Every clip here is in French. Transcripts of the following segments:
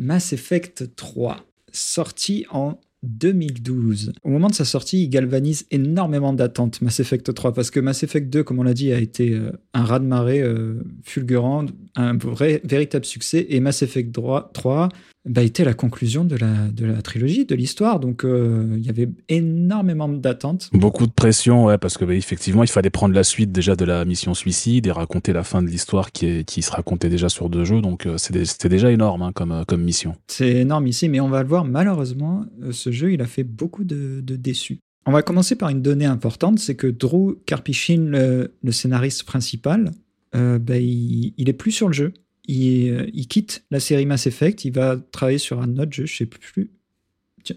Mass Effect 3, sorti en 2012. Au moment de sa sortie, il galvanise énormément d'attentes, Mass Effect 3, parce que Mass Effect 2, comme on l'a dit, a été euh, un raz-de-marée euh, fulgurant, un vrai, véritable succès, et Mass Effect 3 bah, était la conclusion de la, de la trilogie, de l'histoire. Donc, euh, il y avait énormément d'attentes. Beaucoup de pression, ouais, parce que bah, effectivement, il fallait prendre la suite déjà de la mission Suicide et raconter la fin de l'histoire qui, est, qui se racontait déjà sur deux jeux. Donc, c'était déjà énorme hein, comme, comme mission. C'est énorme ici, mais on va le voir, malheureusement, ce jeu, il a fait beaucoup de, de déçus. On va commencer par une donnée importante, c'est que Drew Karpyshyn, le, le scénariste principal, euh, bah, il, il est plus sur le jeu. Il, euh, il, quitte la série Mass Effect, il va travailler sur un autre jeu, je sais plus.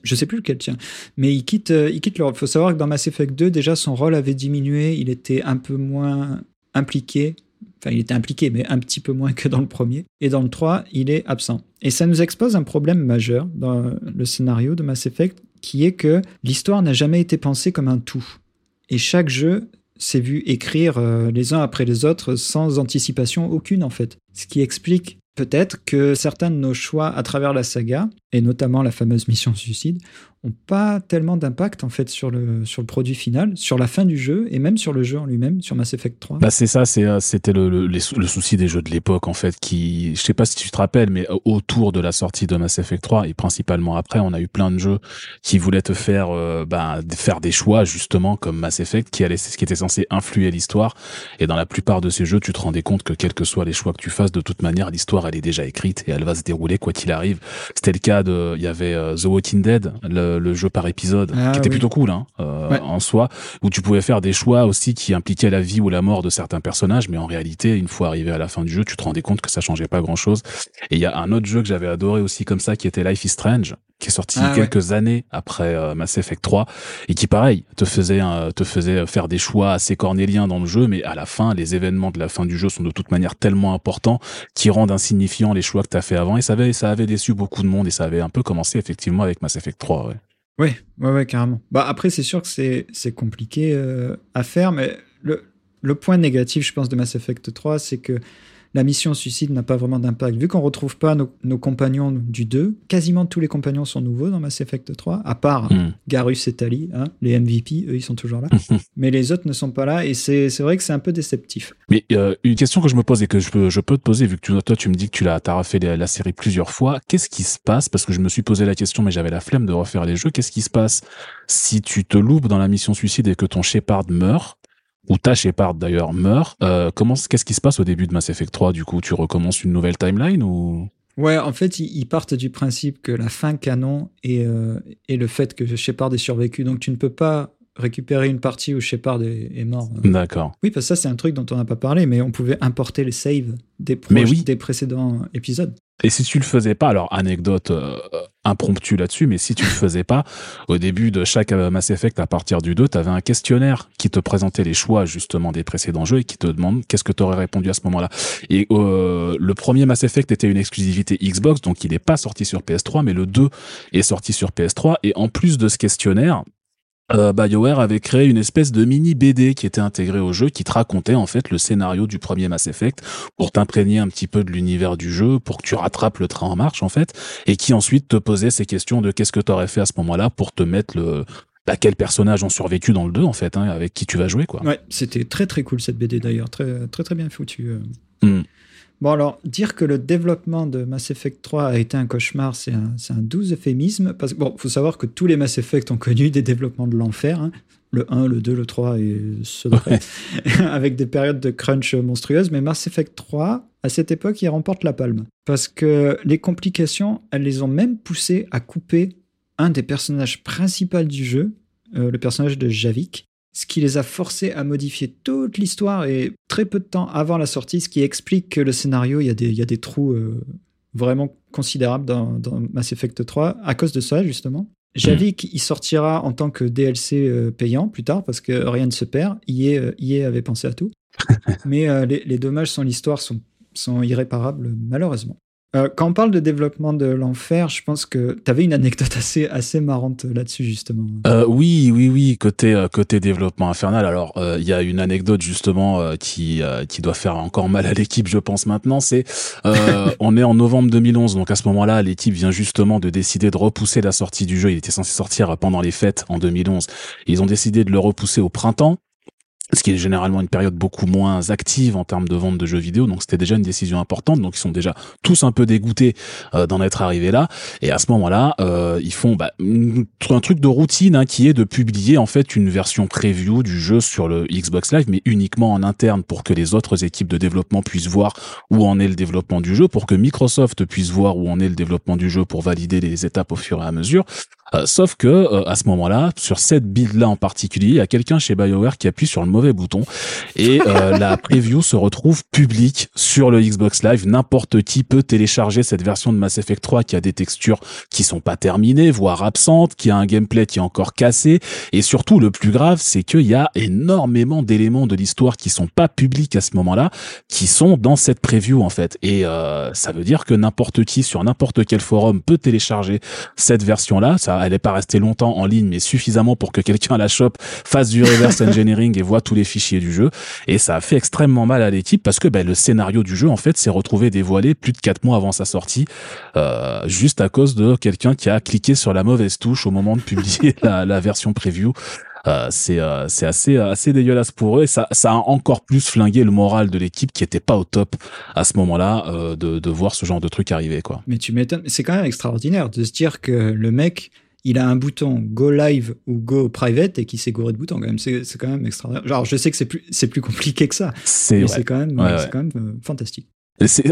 Sais plus lequel, tiens. Mais il quitte, euh, il quitte l'Europe. Il faut savoir que dans Mass Effect 2, déjà, son rôle avait diminué. Il était un peu moins impliqué. Enfin, il était impliqué, mais un petit peu moins que dans le premier. Et dans le 3, il est absent. Et ça nous expose un problème majeur dans le scénario de Mass Effect, qui est que l'histoire n'a jamais été pensée comme un tout. Et chaque jeu s'est vu écrire euh, les uns après les autres sans anticipation aucune, en fait. Ce qui explique peut-être que certains de nos choix à travers la saga, et notamment la fameuse mission suicide, ont pas tellement d'impact en fait sur le, sur le produit final, sur la fin du jeu et même sur le jeu en lui-même, sur Mass Effect 3. Bah c'est ça, c'est, c'était le, le, le, souci des jeux de l'époque en fait, qui, je sais pas si tu te rappelles, mais autour de la sortie de Mass Effect 3 et principalement après, on a eu plein de jeux qui voulaient te faire, euh, bah, faire des choix justement comme Mass Effect, qui allait, ce qui était censé influer l'histoire. Et dans la plupart de ces jeux, tu te rendais compte que quels que soient les choix que tu fasses, de toute manière, l'histoire elle est déjà écrite et elle va se dérouler quoi qu'il arrive. C'était le cas de, il y avait euh, The Walking Dead, le, le jeu par épisode, ah, qui était oui. plutôt cool hein, euh, ouais. en soi, où tu pouvais faire des choix aussi qui impliquaient la vie ou la mort de certains personnages, mais en réalité, une fois arrivé à la fin du jeu, tu te rendais compte que ça changeait pas grand-chose. Et il y a un autre jeu que j'avais adoré aussi comme ça, qui était Life is Strange, qui est sorti ah, quelques ouais. années après euh, Mass Effect 3 et qui pareil te faisait euh, te faisait faire des choix assez cornéliens dans le jeu mais à la fin les événements de la fin du jeu sont de toute manière tellement importants qui rendent insignifiants les choix que tu as fait avant et ça avait ça avait déçu beaucoup de monde et ça avait un peu commencé effectivement avec Mass Effect 3 ouais. Oui, ouais, ouais, carrément. Bah, après, c'est sûr que c'est, compliqué euh, à faire, mais le, le point négatif, je pense, de Mass Effect 3, c'est que la mission suicide n'a pas vraiment d'impact. Vu qu'on retrouve pas nos, nos, compagnons du 2, quasiment tous les compagnons sont nouveaux dans Mass Effect 3, à part mm. Garus et Tali, hein, les MVP, eux, ils sont toujours là. Mais les autres ne sont pas là, et c'est, vrai que c'est un peu déceptif. Mais euh, une question que je me pose et que je peux, je peux te poser, vu que tu, toi, tu me dis que tu l'as, as refait la, la série plusieurs fois, qu'est-ce qui se passe? Parce que je me suis posé la question, mais j'avais la flemme de refaire les jeux. Qu'est-ce qui se passe si tu te loupes dans la mission suicide et que ton Shepard meurt? Où ta Shepard d'ailleurs meurt. Euh, comment, qu'est-ce qui se passe au début de Mass Effect 3 Du coup, tu recommences une nouvelle timeline ou? Ouais, en fait, ils partent du principe que la fin canon est, euh, est le fait que Shepard ait survécu. Donc, tu ne peux pas récupérer une partie où Shepard est, est mort. D'accord. Oui, parce que ça, c'est un truc dont on n'a pas parlé, mais on pouvait importer les saves des, proches, oui. des précédents épisodes. Et si tu le faisais pas, alors anecdote euh, impromptue là-dessus, mais si tu le faisais pas, au début de chaque euh, Mass Effect à partir du 2, tu avais un questionnaire qui te présentait les choix justement des précédents jeux et qui te demande qu'est-ce que tu aurais répondu à ce moment-là. Et euh, le premier Mass Effect était une exclusivité Xbox, donc il n'est pas sorti sur PS3, mais le 2 est sorti sur PS3. Et en plus de ce questionnaire, euh, BioWare avait créé une espèce de mini BD qui était intégrée au jeu, qui te racontait en fait le scénario du premier Mass Effect pour t'imprégner un petit peu de l'univers du jeu, pour que tu rattrapes le train en marche en fait, et qui ensuite te posait ces questions de qu'est-ce que tu aurais fait à ce moment-là pour te mettre le bah, quels personnages ont survécu dans le 2 en fait, hein, avec qui tu vas jouer quoi. Ouais, c'était très très cool cette BD d'ailleurs, très très très bien foutu. Euh. Mm. Bon, alors, dire que le développement de Mass Effect 3 a été un cauchemar, c'est un, un, doux euphémisme. Parce que, bon, faut savoir que tous les Mass Effect ont connu des développements de l'enfer. Hein. Le 1, le 2, le 3 et ceux d'après. avec des périodes de crunch monstrueuses. Mais Mass Effect 3, à cette époque, il remporte la palme. Parce que les complications, elles les ont même poussé à couper un des personnages principaux du jeu, euh, le personnage de Javik, ce qui les a forcés à modifier toute l'histoire et très peu de temps avant la sortie, ce qui explique que le scénario, il y a des, il y a des trous euh, vraiment considérables dans, dans, Mass Effect 3 à cause de ça, justement. Javik, il sortira en tant que DLC euh, payant plus tard parce que rien ne se perd. EA, EA avait pensé à tout. Mais euh, les, les, dommages sans l'histoire sont, sont irréparables, malheureusement. Euh, quand on parle de développement de l'enfer, je pense que tu avais une anecdote assez, assez marrante là-dessus, justement. Euh, oui, oui, oui, côté, euh, côté développement infernal. Alors, euh, il y a une anecdote, justement, qui, qui doit faire encore mal à l'équipe, je pense, maintenant. C'est, on est en novembre 2011, donc à ce moment-là, l'équipe vient justement de décider de repousser la sortie du jeu. Il était censé sortir pendant les fêtes en 2011. Ils ont décidé de le repousser au printemps ce qui est généralement une période beaucoup moins active en termes de vente de jeux vidéo, donc c'était déjà une décision importante, donc ils sont déjà tous un peu dégoûtés euh, d'en être arrivés là, et à ce moment-là, euh, ils font bah, un truc de routine hein, qui est de publier en fait une version preview du jeu sur le Xbox Live, mais uniquement en interne pour que les autres équipes de développement puissent voir où en est le développement du jeu, pour que Microsoft puisse voir où en est le développement du jeu pour valider les étapes au fur et à mesure. Euh, sauf que euh, à ce moment-là, sur cette build-là en particulier, il y a quelqu'un chez BioWare qui appuie sur le mauvais bouton et euh, la preview se retrouve publique sur le Xbox Live. N'importe qui peut télécharger cette version de Mass Effect 3 qui a des textures qui sont pas terminées, voire absentes, qui a un gameplay qui est encore cassé. Et surtout, le plus grave, c'est qu'il y a énormément d'éléments de l'histoire qui sont pas publics à ce moment-là, qui sont dans cette preview en fait. Et ça veut dire que n'importe qui sur n'importe quel forum peut télécharger cette version-là. Ça elle n'est pas restée longtemps en ligne, mais suffisamment pour que quelqu'un la chope, fasse du reverse engineering et voit tous les fichiers du jeu. Et ça a fait extrêmement mal à l'équipe parce que ben, le scénario du jeu, en fait, s'est retrouvé dévoilé plus de quatre mois avant sa sortie, euh, juste à cause de quelqu'un qui a cliqué sur la mauvaise touche au moment de publier la, version preview. Euh, c'est euh, c'est assez assez dégueulasse pour eux et ça a encore plus flingué le moral de l'équipe qui était pas au top à ce moment-là euh, de voir ce genre de truc arriver. Mais tu m'étonnes, c'est quand même extraordinaire de se dire que le mec il a un bouton Go Live ou Go Private et qui s'est gouré de boutons quand même. C'est, c'est quand même extraordinaire. Genre, je sais que c'est plus, c'est plus compliqué que ça. C'est, mais c'est quand même, c'est quand même euh, fantastique.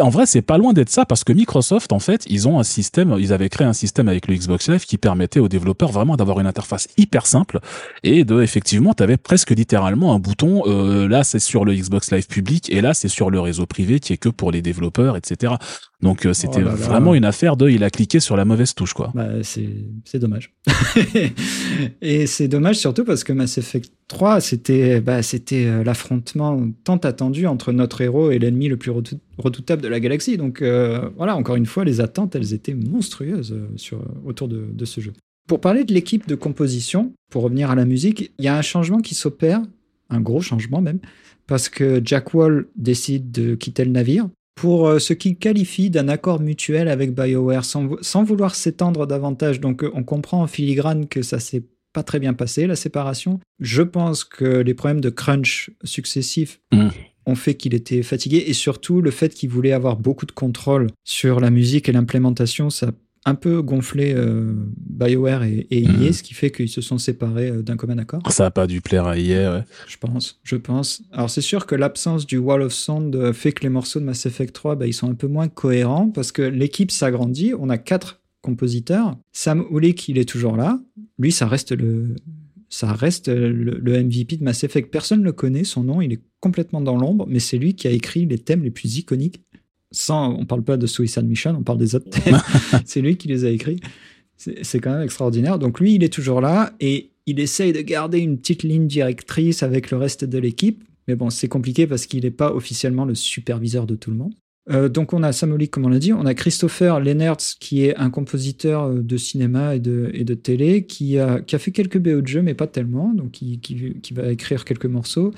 En vrai, c'est pas loin d'être ça parce que Microsoft, en fait, ils ont un système, ils avaient créé un système avec le Xbox Live qui permettait aux développeurs vraiment d'avoir une interface hyper simple et de, effectivement, tu avais presque littéralement un bouton, euh, là c'est sur le Xbox Live public et là c'est sur le réseau privé qui est que pour les développeurs, etc. Donc euh, c'était oh vraiment une affaire de, il a cliqué sur la mauvaise touche, quoi. Bah, c'est, dommage. et c'est dommage surtout parce que Mass Effect 3, c'était, bah, c'était euh, l'affrontement tant attendu entre notre héros et l'ennemi le plus redoutable de la galaxie. Donc euh, voilà, encore une fois, les attentes, elles étaient monstrueuses sur, autour de, de ce jeu. Pour parler de l'équipe de composition, pour revenir à la musique, il y a un changement qui s'opère, un gros changement même, parce que Jack Wall décide de quitter le navire pour euh, ce qu'il qualifie d'un accord mutuel avec BioWare, sans, vouloir s'étendre davantage. Donc euh, on comprend en filigrane que ça s'est pas très bien passé, la séparation. Je pense que les problèmes de crunch successifs mm. ont fait qu'il était fatigué et surtout le fait qu'il voulait avoir beaucoup de contrôle sur la musique et l'implémentation, ça un peu gonflé euh, BioWare et, et EA, mhm. ce qui fait qu'ils se sont séparés euh, d'un commun accord. Ça n'a pas dû plaire à EA, ouais. Je pense, je pense. Alors c'est sûr que l'absence du Wall of Sound euh, fait que les morceaux de Mass Effect 3, bah, ils sont un peu moins cohérents parce que l'équipe s'agrandit. On a quatre compositeurs. Sam Ulick, il est toujours là. Lui, ça reste le, ça reste le, le, MVP de Mass Effect. Personne ne le connaît, son nom, il est complètement dans l'ombre, mais c'est lui qui a écrit les thèmes les plus iconiques sans, on parle pas de Suicide Mission, on parle des autres c'est lui qui les a écrits. C'est quand même extraordinaire. Donc lui, il est toujours là et il essaye de garder une petite ligne directrice avec le reste de l'équipe. Mais bon, c'est compliqué parce qu'il n'est pas officiellement le superviseur de tout le monde. Euh, donc on a Samolik, comme on l'a dit, on a Christopher Lennertz, qui est un compositeur euh, de cinéma et de, télé, qui a, fait quelques BO de jeux, mais pas tellement, donc qui, qui, qui, va écrire quelques morceaux.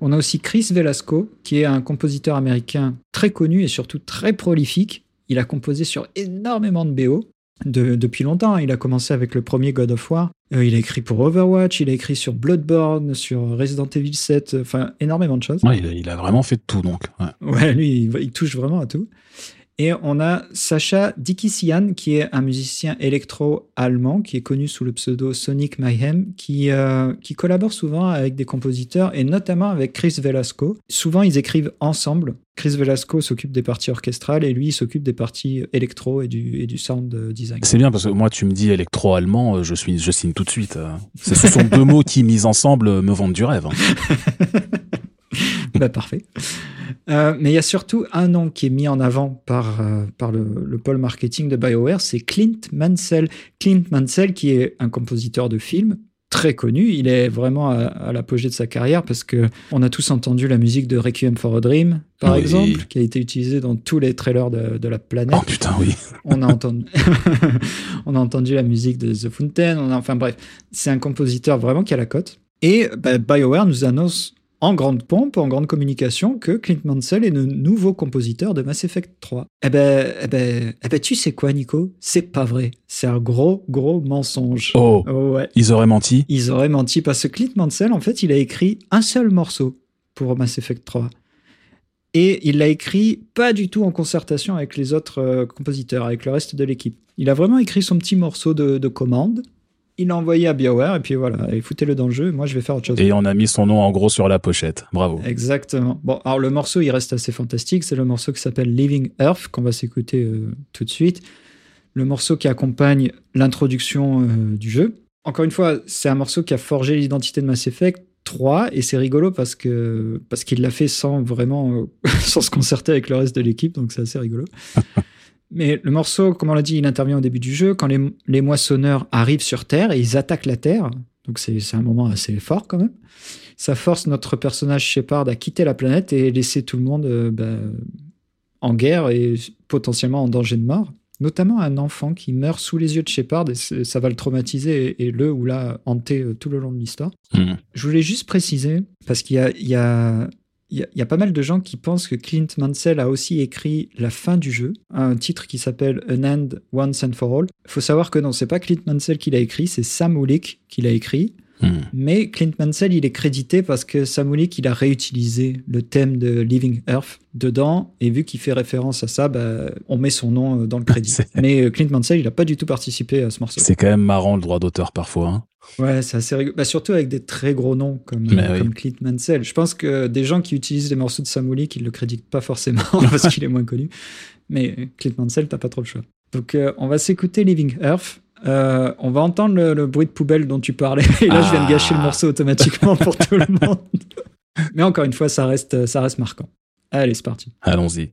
On a aussi Chris Velasco, qui est un compositeur américain très connu et surtout très prolifique. Il a composé sur énormément de BO depuis longtemps. Il a commencé avec le premier God of War. Euh, il a écrit pour Overwatch, il a écrit sur Bloodborne, sur Resident Evil 7, enfin énormément de choses. Ouais, il, a, vraiment fait tout donc. Ouais, lui, il, touche vraiment à tout. Et on a Sacha Dikisian, qui est un musicien électro-allemand, qui est connu sous le pseudo Sonic Mayhem, qui, euh, qui collabore souvent avec des compositeurs, et notamment avec Chris Velasco. Souvent, ils écrivent ensemble. Chris Velasco s'occupe des parties orchestrales, et lui, il s'occupe des parties électro et du, et du sound design. C'est bien, parce que moi, tu me dis électro-allemand, euh, je, suis, je signe tout de suite. Euh. Ce sont deux mots qui, mis ensemble, me vendent du rêve. Hein. bah, parfait. Euh, mais il y a surtout un nom qui est mis en avant par, euh, par le, le, pôle marketing de BioWare, c'est Clint Mansell. Clint Mansell, qui est un compositeur de films, très connu. Il est vraiment à, l'apogée de sa carrière parce que on a tous entendu la musique de Requiem for a Dream, par exemple, qui a été utilisée dans tous les trailers de, la planète. Oh putain, oui. on, a entendu on a entendu la musique de The Fountain. On enfin bref, c'est un compositeur vraiment qui a la cote. Et bah, BioWare nous annonce en grande pompe, en grande communication, que Clint Mansell est le nouveau compositeur de Mass Effect 3. Eh ben, eh ben, eh ben tu sais quoi, Nico? C'est pas vrai. C'est un gros, gros mensonge. Oh, ouais. Ils auraient menti Ils auraient menti parce que Clint Mansell, en fait, il a écrit un seul morceau pour Mass Effect 3. Et il l'a écrit pas du tout en concertation avec les autres euh, compositeurs, avec le reste de l'équipe. Il a vraiment écrit son petit morceau de, de commande il l'a envoyé à BioWare et puis voilà, et foutez-le dans le jeu. Moi, je vais faire autre chose. Et on a mis son nom en gros sur la pochette. Bravo. Exactement. Bon, alors le morceau, il reste assez fantastique. C'est le morceau qui s'appelle Living Earth qu'on va s'écouter euh, tout de suite. Le morceau qui accompagne l'introduction euh, du jeu. Encore une fois, c'est un morceau qui a forgé l'identité de Mass Effect 3 et c'est rigolo parce que parce qu'il l'a fait sans vraiment euh, sans se concerter avec le reste de l'équipe, donc c'est assez rigolo. Mais le morceau, comme on l'a dit, il intervient au début du jeu, quand les, moissonneurs arrivent sur Terre et ils attaquent la Terre. Donc c'est un moment assez fort quand même. Ça force notre personnage Shepard à quitter la planète et laisser tout le monde euh, bah, en guerre et potentiellement en danger de mort. Notamment un enfant qui meurt sous les yeux de Shepard et ça va le traumatiser et, le ou la hanter euh, tout le long de l'histoire. Mmh. Je voulais juste préciser, parce qu'il y a il y, a pas mal de gens qui pensent que Clint Mansell a aussi écrit la fin du jeu, un titre qui s'appelle An End Once and for All. Il faut savoir que non, c'est pas Clint Mansell qui l'a écrit, c'est Sam Ulick qui l'a écrit. Hmm. Mais Clint Mansell, il est crédité parce que Sam Ulick, il a réutilisé le thème de Living Earth dedans, et vu qu'il fait référence à ça, bah, on met son nom euh, dans le crédit. Mais euh, Clint Mansell, il n'a pas du tout participé à ce morceau. C'est quand même marrant le droit d'auteur parfois. Hein. Ouais, c'est assez rigolo. Bah, surtout avec des très gros noms comme, comme Clint Mansell. Je pense que des gens qui utilisent les morceaux de Samouli, qui ne le créditent pas forcément parce qu'il est moins connu. Mais Clint Mansell, t'as pas trop le choix. Donc, euh, on va s'écouter Living Earth. Euh, on va entendre le, bruit de poubelle dont tu parlais. Et là, je viens de gâcher le ah. morceau automatiquement pour tout le monde. Mais encore une fois, ça reste, ça reste marquant. Allez, c'est parti. Allons-y.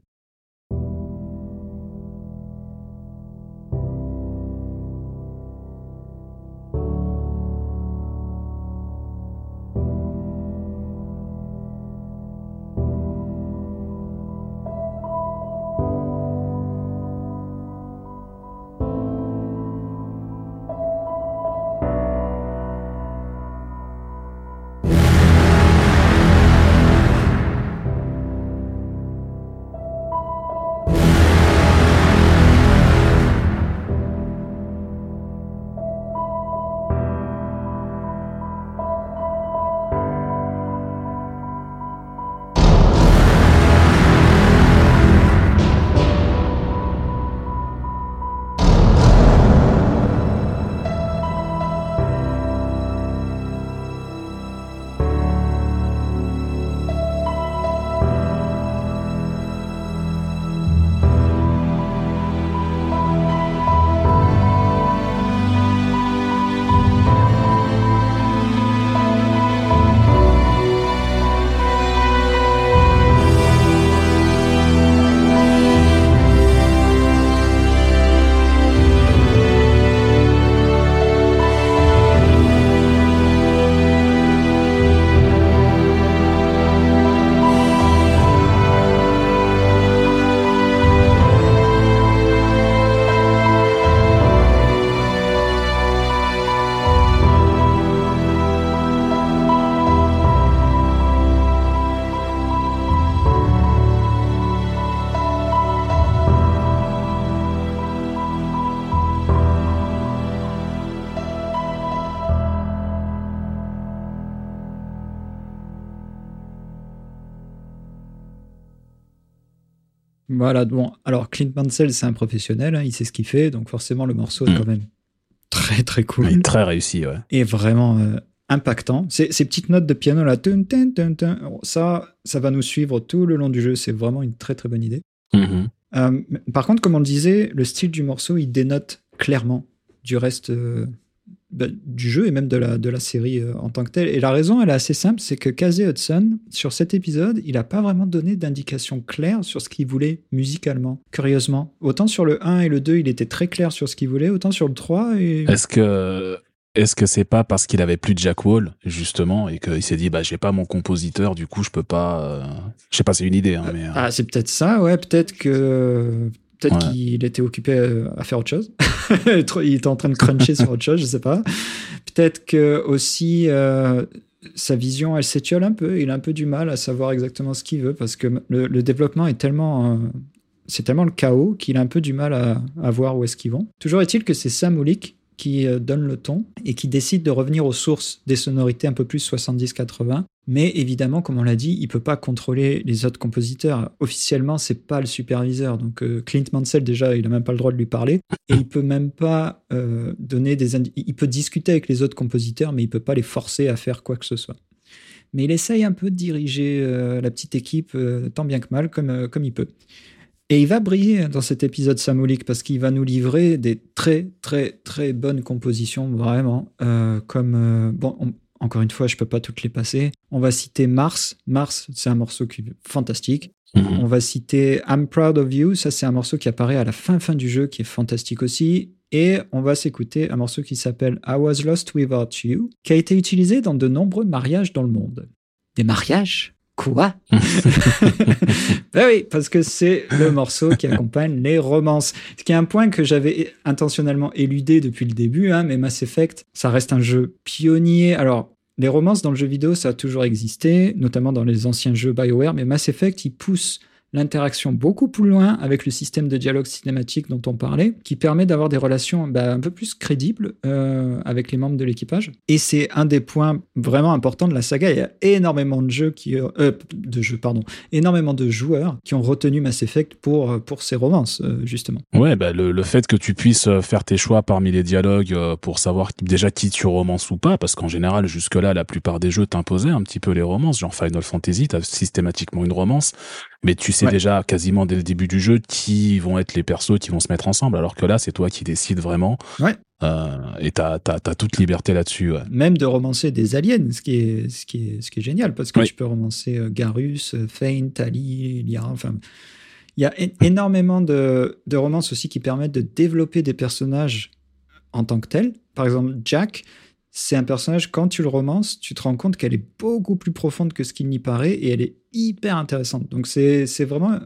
Voilà, bon, alors Clint Mansell, c'est un professionnel, hein, il sait ce qu'il fait, donc forcément le morceau est mm. quand même très très cool. très réussi, ouais. Et vraiment euh, impactant. Ces, ces, petites notes de piano là, ça, ça va nous suivre tout le long du jeu, c'est vraiment une très très bonne idée. Mm-hmm. Euh, par contre, comme on le disait, le style du morceau, il dénote clairement du reste euh, bah, du jeu et même de la, de la série euh, en tant que telle. Et la raison, elle est assez simple, c'est que Casey Hudson, sur cet épisode, il n'a pas vraiment donné d'indication claire sur ce qu'il voulait musicalement, curieusement. Autant sur le 1 et le 2, il était très clair sur ce qu'il voulait, autant sur le 3 et... Est-ce que est-ce que c'est pas parce qu'il avait plus de Jack Wall justement et qu'il s'est dit bah j'ai pas mon compositeur, du coup je peux pas. euh, Je sais pas, c'est une idée, hein, mais. euh, Ah, c'est peut-être ça, ouais. Peut-être que. Peut-être qu'il était occupé euh, à faire autre chose. Il était en train de cruncher sur autre chose, je sais pas. Peut-être que aussi euh, sa vision, elle s'étiole un peu. Il a un peu du mal à savoir exactement ce qu'il veut parce que le, le développement est tellement. euh, c'est tellement le chaos qu'il a un peu du mal à, à voir où est-ce qu'ils vont. Toujours est-il que c'est Sam Olik qui donne le ton et qui décide de revenir aux sources des sonorités un peu plus 70-80. Mais évidemment, comme on l'a dit, il peut pas contrôler les autres compositeurs. Officiellement, c'est pas le superviseur. Donc euh, Clint Mansell déjà, il a même pas le droit de lui parler et il peut même pas euh, donner des. Il peut discuter avec les autres compositeurs, mais il peut pas les forcer à faire quoi que ce soit. Mais il essaye un peu de diriger euh, la petite équipe tant bien que mal, comme, comme il peut. Et il va briller dans cet épisode Samolik parce qu'il va nous livrer des très très très bonnes compositions vraiment comme bon on- encore une fois je peux pas toutes les passer. On va citer Mars. Mars c'est un morceau qui est fantastique. mhm. On va citer I'm Proud of You. Ça c'est un morceau qui apparaît à la fin fin du jeu qui est fantastique aussi. Et on va s'écouter un morceau qui s'appelle I Was Lost Without You qui a été utilisé dans de nombreux mariages dans le monde. Des mariages? Quoi? Ben oui, parce que c'est le morceau qui accompagne les romances. Ce qui est un point que j'avais intentionnellement éludé depuis le début, hein, mais Mass Effect, ça reste un jeu pionnier. Alors, les romances dans le jeu vidéo, ça a toujours existé, notamment dans les anciens jeux BioWare, mais Mass Effect, il pousse l'interaction beaucoup plus loin avec le système de dialogue cinématique dont on parlait, qui permet d'avoir des relations bah, un peu plus crédibles euh, avec les membres de l'équipage. Et c'est un des points vraiment importants de la saga. Il y a énormément de jeux qui, euh, de jeux, pardon, énormément de joueurs qui ont retenu Mass Effect pour pour ces romances euh, justement. Ouais, bah, le, le fait que tu puisses euh, faire tes choix parmi les dialogues euh, pour savoir déjà qui tu romances ou pas, parce qu'en général, jusque-là, la plupart des jeux t'imposaient un petit peu les romances. Genre Final Fantasy, t'as systématiquement une romance, mais tu sais Ouais. déjà quasiment dès le début du jeu qui vont être les persos qui vont se mettre ensemble, alors que là, c'est toi qui décides vraiment. Ouais. Euh, et t'as, t'as, t'as toute liberté là-dessus. Ouais. Même de romancer des aliens, ce qui est ce qui est ce qui est génial parce que Oui. tu peux romancer euh, Garus, euh, Feint, Tali, Lyra, enfin il y a énormément de, de romances aussi qui permettent de développer des personnages en tant que tels. Par exemple, Jack, c'est un personnage, quand tu le romances, tu te rends compte qu'elle est beaucoup plus profonde que ce qu'il n'y paraît et elle est hyper intéressante. Donc c'est c'est vraiment,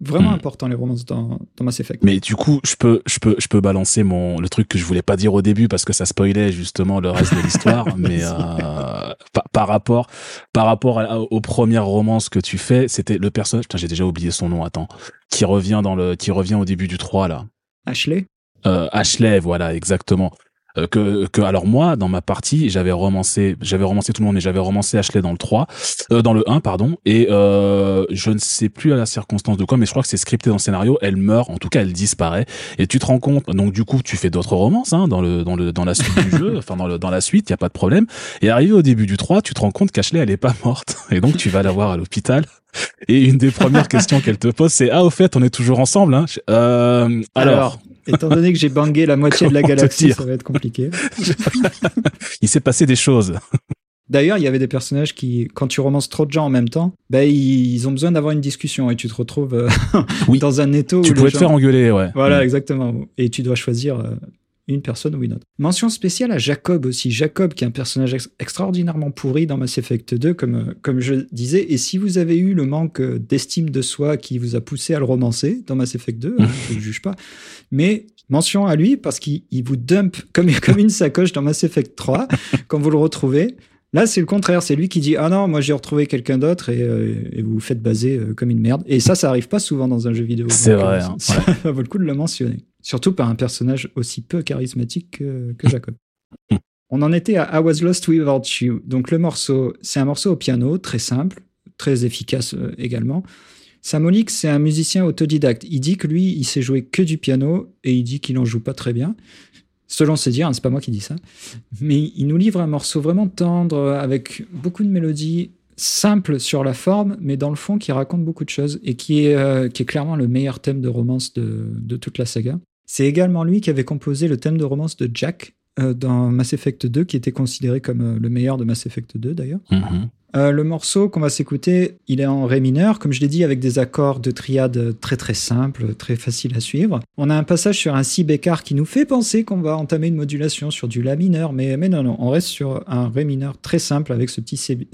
vraiment Mm. important les romances dans, dans Mass Effect. Mais du coup, je peux, je peux, je peux balancer mon le truc que je voulais pas dire au début parce que ça spoilait justement le reste de l'histoire. mais euh, par, par rapport, par rapport à- aux premières romances que tu fais, c'était le personnage. Putain, j'ai déjà oublié son nom. Attends, qui revient dans le, qui revient au début du 3 là. Ashley? Euh, Ashley, voilà, exactement. Euh, que, que alors moi dans ma partie j'avais romancé j'avais romancé tout le monde et j'avais romancé Ashley dans le 3 euh, dans le 1 pardon et euh, je ne sais plus à la circonstance de quoi mais je crois que c'est scripté dans le scénario. Elle meurt en tout cas elle disparaît. Et tu te rends compte donc du coup tu fais d'autres romances hein, dans le dans le dans la suite du jeu enfin dans le dans la suite il y a pas de problème. Et arrivé au début du 3 tu te rends compte qu'Ashley elle est pas morte. Et donc tu vas la voir à l'hôpital. Et une des premières questions qu'elle te pose c'est ah au fait on est toujours ensemble hein. Euh, alors étant donné que j'ai bangé la moitié de la galaxie, ça va être compliqué. il s'est passé des choses D'ailleurs, il y avait des personnages qui, quand tu romances trop de gens en même temps, bah, ils ont besoin d'avoir une discussion et tu te retrouves euh, Oui. dans un étau tu où les pouvais te faire engueuler ouais Voilà, Mm. exactement. Et tu dois choisir euh, une personne ou une autre. Mention spéciale à Jacob aussi. Jacob, qui est un personnage ex- extraordinairement pourri dans Mass Effect 2, comme, euh, comme je disais. Et si vous avez eu le manque euh, d'estime de soi qui vous a poussé à le romancer dans Mass Effect 2, hein, je ne juge pas. Mais mention à lui parce qu'il il vous dump comme, comme une sacoche dans Mass Effect 3 quand vous le retrouvez. Là, c'est le contraire. C'est lui qui dit Ah non, moi j'ai retrouvé quelqu'un d'autre et, euh, et vous vous faites baser euh, comme une merde. Et ça, ça arrive pas souvent dans un jeu vidéo. C'est vrai, hein, Ça, ça vaut le coup de le mentionner. Surtout par un personnage aussi peu charismatique que, Jacob. On en était à I Was Lost Without You. Donc le morceau, c'est un morceau au piano, très simple, très efficace euh, également. Samolik, c'est un musicien autodidacte. Il dit que lui, il sait jouer que du piano et il dit qu'il en joue pas très bien. Selon ses dires, hein, c'est pas moi qui dis ça. Mais il nous livre un morceau vraiment tendre, avec beaucoup de mélodies, simple sur la forme, mais dans le fond qui raconte beaucoup de choses et qui est, euh, clairement le meilleur thème de romance de toute la saga. C'est également lui qui avait composé le thème de romance de Jack euh, dans Mass Effect 2, qui était considéré comme euh, le meilleur de Mass Effect 2 d'ailleurs. Mhm. Euh, le morceau qu'on va s'écouter, il est en ré mineur, comme je l'ai dit, avec des accords de triade très très simples, très faciles à suivre. On a un passage sur un si bécard qui nous fait penser qu'on va entamer une modulation sur du la mineur, mais, mais non, non, on reste sur un ré mineur très simple avec ce petit si,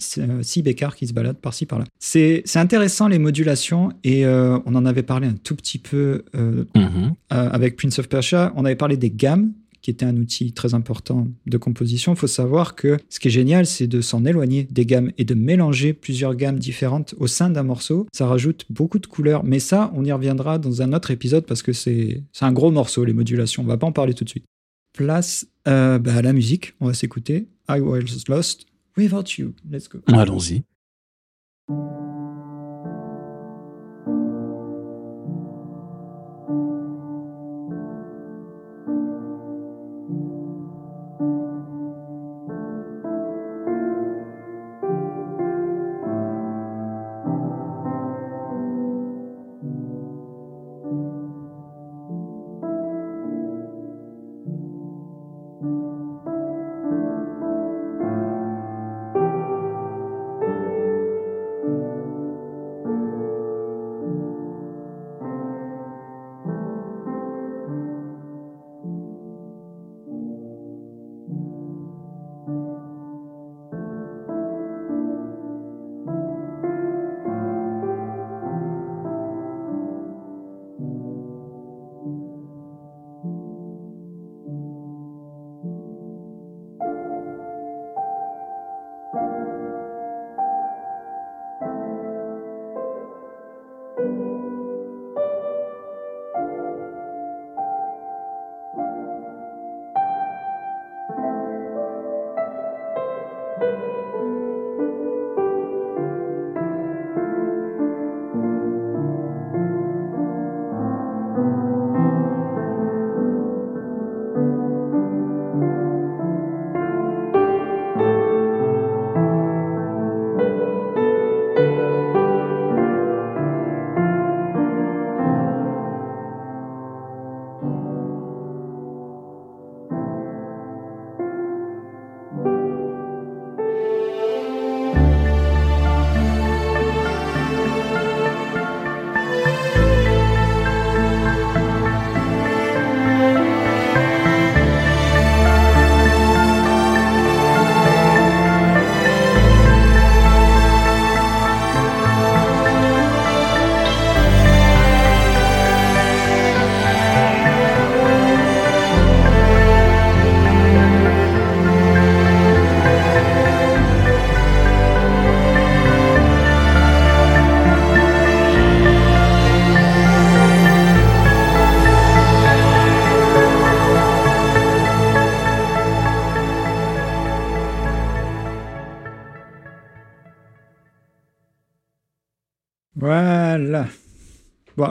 si bécard qui se balade par-ci par-là. C'est intéressant les modulations et euh, on en avait parlé un tout petit peu euh, Mhm. euh, avec Prince of Persia, on avait parlé des gammes, qui était un outil très important de composition. Il faut savoir que ce qui est génial, c'est de s'en éloigner des gammes et de mélanger plusieurs gammes différentes au sein d'un morceau. Ça rajoute beaucoup de couleurs, mais ça, on y reviendra dans un autre épisode parce que c'est un gros morceau, les modulations. On va pas en parler tout de suite. Place euh, bah, à la musique. On va s'écouter I Was Lost Without You. Let's go. Allons-y.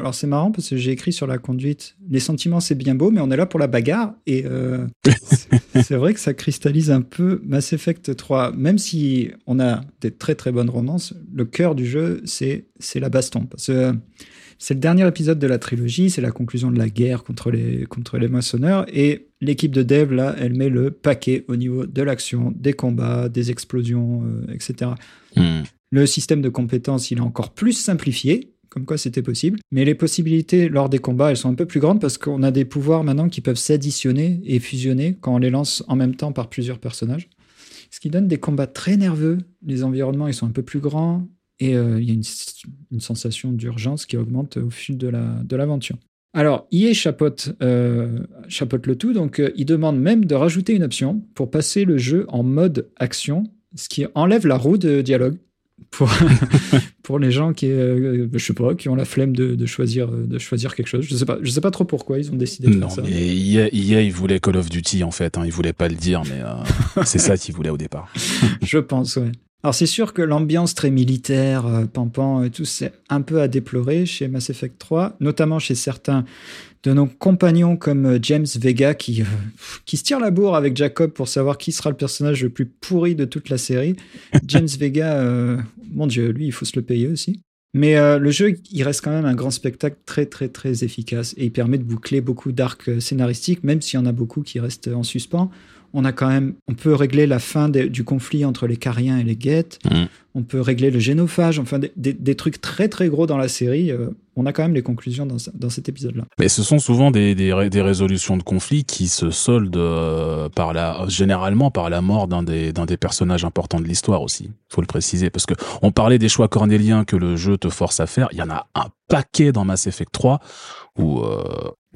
Alors c'est marrant parce que j'ai écrit sur la conduite, les sentiments c'est bien beau, mais on est là pour la bagarre. Et euh, c'est- vrai que ça cristallise un peu Mass Effect 3. Même si on a des très très bonnes romances, le cœur du jeu c'est la baston. Parce que c'est le dernier épisode de la trilogie, c'est la conclusion de la guerre contre les, contre les moissonneurs. Et l'équipe de dev, là, elle met le paquet au niveau de l'action, des combats, des explosions, euh, etc. Hmm. Le système de compétences, il est encore plus simplifié, comme quoi c'était possible. Mais les possibilités lors des combats, elles sont un peu plus grandes parce qu'on a des pouvoirs maintenant qui peuvent s'additionner et fusionner quand on les lance en même temps par plusieurs personnages. Ce qui donne des combats très nerveux. Les environnements, ils sont un peu plus grands. Et euh, il y a une, sensation d'urgence qui augmente au fil de la- de l'aventure. Alors, EA chapeaute, euh, chapeaute le tout, donc euh, il demande même de rajouter une option pour passer le jeu en mode action, ce qui enlève la roue de dialogue pour, pour les gens qui, euh, je sais pas, qui ont la flemme de, de choisir, euh, de choisir quelque chose. Je sais pas, je sais pas trop pourquoi ils ont décidé de Non, faire ça. mais EA, EA, il voulait Call of Duty en fait. Hein, il voulait pas le dire, mais euh, c'est ça qu'il voulait au départ. Je pense, ouais. Alors c'est sûr que l'ambiance très militaire, euh, pampan et tout, c'est un peu à déplorer chez Mass Effect 3, notamment chez certains de nos compagnons comme euh, James Vega qui, euh, qui se tire la bourre avec Jacob pour savoir qui sera le personnage le plus pourri de toute la série. James Vega, euh, mon dieu, lui, il faut se le payer aussi. Mais euh, le jeu, il reste quand même un grand spectacle très très très efficace et il permet de boucler beaucoup d'arcs scénaristiques, même s'il y en a beaucoup qui restent en suspens. On a quand même, on peut régler la fin du conflit entre les Cariens et les Guettes. Mm. On peut régler le génophage. Enfin, des, trucs très très gros dans la série. Euh, on a quand même les conclusions dans, dans cet épisode-là. Mais ce sont souvent des, des, résolutions de conflits qui se soldent euh, par la, généralement par la mort d'un des, d'un des personnages importants de l'histoire aussi. Faut le préciser parce que on parlait des choix cornéliens que le jeu te force à faire. Il y en a un paquet dans Mass Effect 3 où, euh,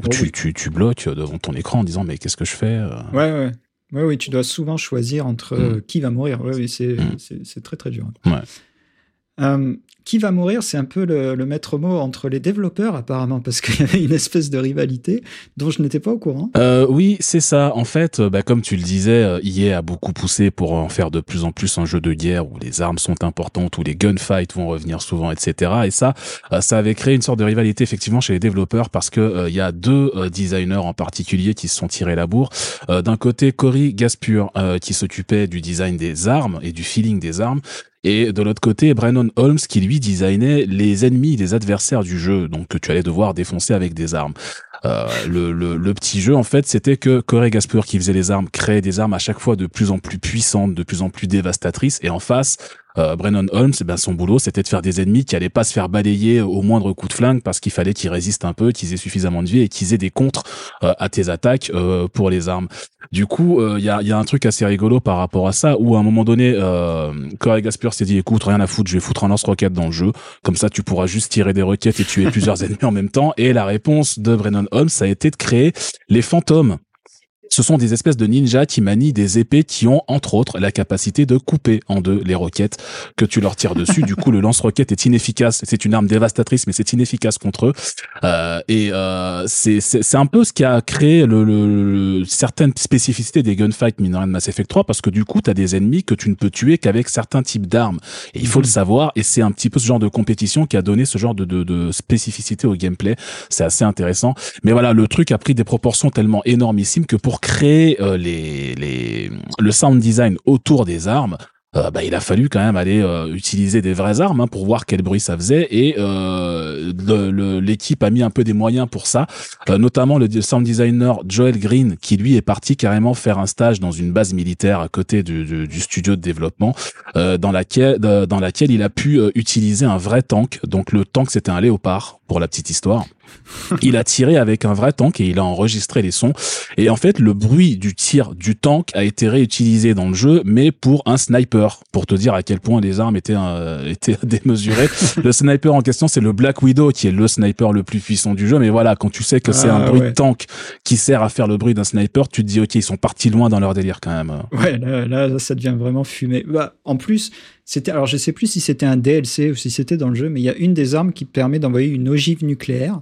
oh tu, tu, tu, bloques devant ton écran en disant mais qu'est-ce que je fais Ouais, ouais. Oui, oui, tu dois souvent choisir entre mm. euh, qui va mourir. Oui, oui mm. c'est très, très dur. Ouais. Euh, qui va mourir, c'est un peu le, maître mot entre les développeurs apparemment, parce qu'il y avait une espèce de rivalité dont je n'étais pas au courant. Euh, oui, c'est ça. En fait, euh, bah, comme tu le disais, EA euh, a beaucoup poussé pour en faire de plus en plus un jeu de guerre où les armes sont importantes, où les gunfights vont revenir souvent, etc. Et ça, ça avait créé une sorte de rivalité effectivement chez les développeurs parce que il y a deux designers en particulier qui se sont tirés la bourre. D'un côté, Cory Gaspur qui s'occupait du design des armes et du feeling des armes et de l'autre côté, Brennan Holmes qui lui designait les ennemis, les adversaires du jeu, donc que tu allais devoir défoncer avec des armes. Euh, le, le, petit jeu en fait c'était que Corey Gasper qui faisait les armes créait des armes à chaque fois de plus en plus puissantes, de plus en plus dévastatrices et en face euh, Brennan Holmes, eh ben son boulot, c'était de faire des ennemis qui allaient pas se faire balayer au moindre coup de flingue parce qu'il fallait qu'ils résistent un peu, qu'ils aient suffisamment de vie et qu'ils aient des contres euh, à tes attaques euh, pour les armes. Du coup, il y a, y, a, un truc assez rigolo par rapport à ça où à un moment donné, euh, Corey s'est dit écoute, rien à foutre, je vais foutre un lance-roquette dans le jeu, comme ça tu pourras juste tirer des roquettes et tuer plusieurs ennemis en même temps. Et la réponse de Brennan Holmes, ça a été de créer les fantômes ce sont des espèces de ninjas qui manient des épées qui ont, entre autres, la capacité de couper en deux les roquettes que tu leur tires dessus. du coup, le lance-roquette est inefficace. C'est une arme dévastatrice, mais c'est inefficace contre eux. Euh, et euh, c'est un peu ce qui a créé le, le, certaines spécificités des gunfights minerais de Mass Effect 3, parce que du coup, tu as des ennemis que tu ne peux tuer qu'avec certains types d'armes. Et il faut le mhm. savoir, et c'est un petit peu ce genre de compétition qui a donné ce genre de, de, de spécificité au gameplay. C'est assez intéressant. Mais voilà, le truc a pris des proportions tellement énormissimes que pour créer euh, les, les, le sound design autour des armes, euh, bah, il a fallu quand même aller euh, utiliser des vraies armes hein, pour voir quel bruit ça faisait. Et euh, l'équipe a mis un peu des moyens pour ça, notamment le sound designer Joel Green qui lui est parti carrément faire un stage dans une base militaire à côté du, du, du studio de développement dans laquelle dans laquelle il a pu utiliser un vrai tank. Donc le tank c'était un léopard pour la petite histoire il a tiré avec un vrai tank et il a enregistré les sons. Et en fait, le bruit du tir du tank a été réutilisé dans le jeu, mais pour un sniper, pour te dire à quel point les armes étaient, euh, étaient démesurées. le sniper en question, c'est le Black Widow, qui est le sniper le plus puissant du jeu. Mais voilà, quand tu sais que c'est un ah, bruit de tank qui sert à faire le bruit d'un sniper, tu te dis, ok, ils sont partis loin dans leur délire quand même. Ouais, là, ça devient vraiment fumé. Bah, en plus, c'était, alors je sais plus si c'était un DLC ou si c'était dans le jeu, mais il y a une des armes qui permet d'envoyer une ogive nucléaire.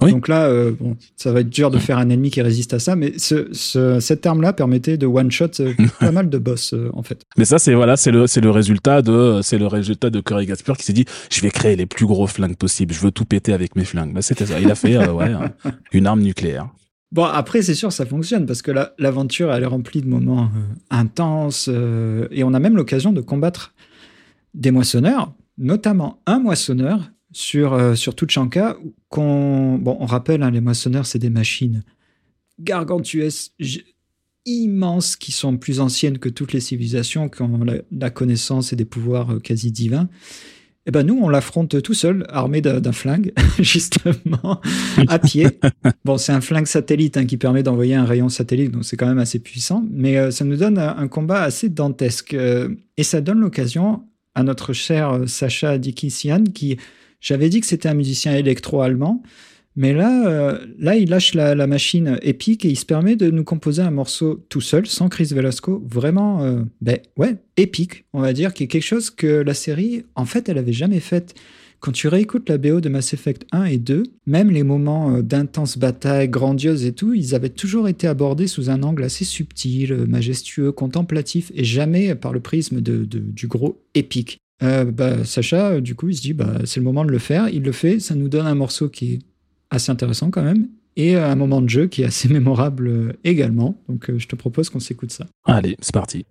Donc là, euh, bon, ça va être dur de faire un ennemi qui résiste à ça, mais ce, cette arme-là permettait de one-shot euh, pas mal de boss euh, en fait. Mais ça, c'est voilà, c'est le c'est le résultat de c'est le résultat de Curry Gasper qui s'est dit, je vais créer les plus gros flingues possibles, je veux tout péter avec mes flingues. Bah, c'était ça. Il a fait ouais, une arme nucléaire. Bon, après, c'est sûr, ça fonctionne parce que l'aventure, elle est remplie de moments intenses et on a même l'occasion de combattre des moissonneurs, notamment un moissonneur sur, euh, sur Tuchanka, qu'on, bon, on rappelle, hein, les moissonneurs, c'est des machines gargantuesques, immenses, qui sont plus anciennes que toutes les civilisations, qui ont la, connaissance et des pouvoirs euh, quasi divins. Eh ben nous, on l'affronte tout seul, armé d'un flingue, justement, à pied. Bon, c'est un flingue satellite hein, qui permet d'envoyer un rayon satellite, donc c'est quand même assez puissant, mais euh, ça nous donne un, combat assez dantesque. et ça donne l'occasion à notre cher Sacha Dikisian, qui j'avais dit que c'était un musicien électro-allemand, mais là, euh, là, il lâche la, machine épique et il se permet de nous composer un morceau tout seul, sans Chris Velasco, vraiment, euh, ben ouais, épique, on va dire, qui est quelque chose que la série, en fait, elle avait jamais fait. Quand tu réécoutes la BO de Mass Effect 1 et 2, même les moments euh, d'intense bataille, grandiose et tout, ils avaient toujours été abordés sous un angle assez subtil, majestueux, contemplatif, et jamais par le prisme du gros épique. Euh, bah, Sacha, du coup, il se dit bah, c'est le moment de le faire. Il le fait. Ça nous donne un morceau qui est assez intéressant quand même. Et un moment de jeu qui est assez mémorable euh, également. Donc, euh, je te propose qu'on s'écoute ça. Allez, c'est parti.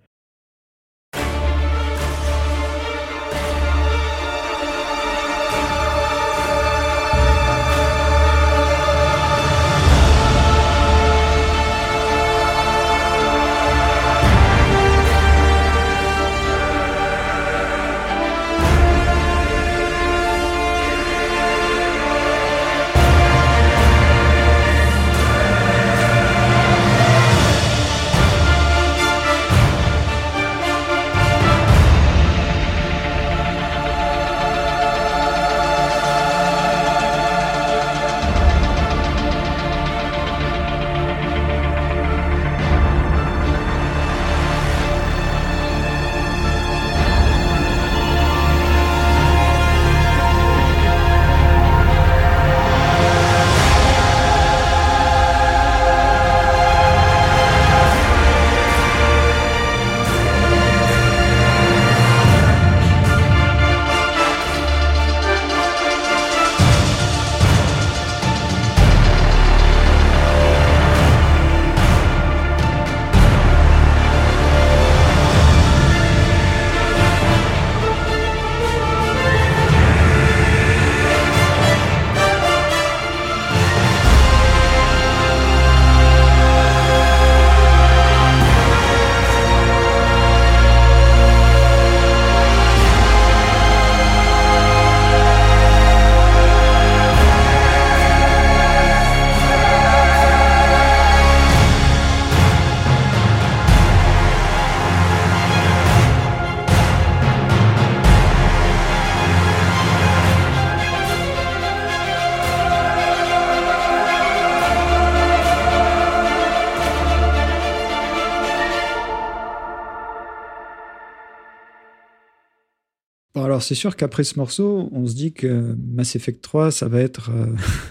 C'est sûr qu'après ce morceau, on se dit que Mass Effect 3, ça va être euh,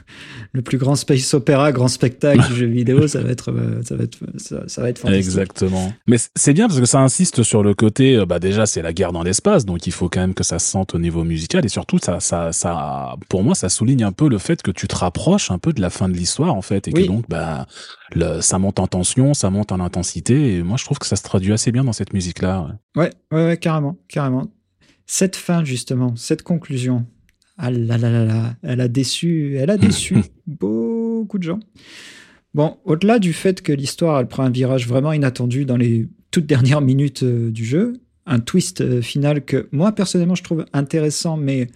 le plus grand space opéra, grand spectacle du jeu vidéo, ça va être, euh, ça va être, ça, va être fantastique. Exactement. Mais c'est bien parce que ça insiste sur le côté, euh, bah déjà c'est la guerre dans l'espace, donc il faut quand même que ça se sente au niveau musical et surtout ça, ça, ça, pour moi, ça souligne un peu le fait que tu te rapproches un peu de la fin de l'histoire en fait et que donc bah le, ça monte en tension, ça monte en intensité et moi je trouve que ça se traduit assez bien dans cette musique là. Ouais, ouais, ouais carrément, carrément cette fin, justement, cette conclusion, ah là là là là, elle a déçu, elle a déçu beaucoup de gens. Bon, au-delà du fait que l'histoire, elle prend un virage vraiment inattendu dans les toutes dernières minutes euh, du jeu, un twist euh, final que moi, personnellement, je trouve intéressant, mais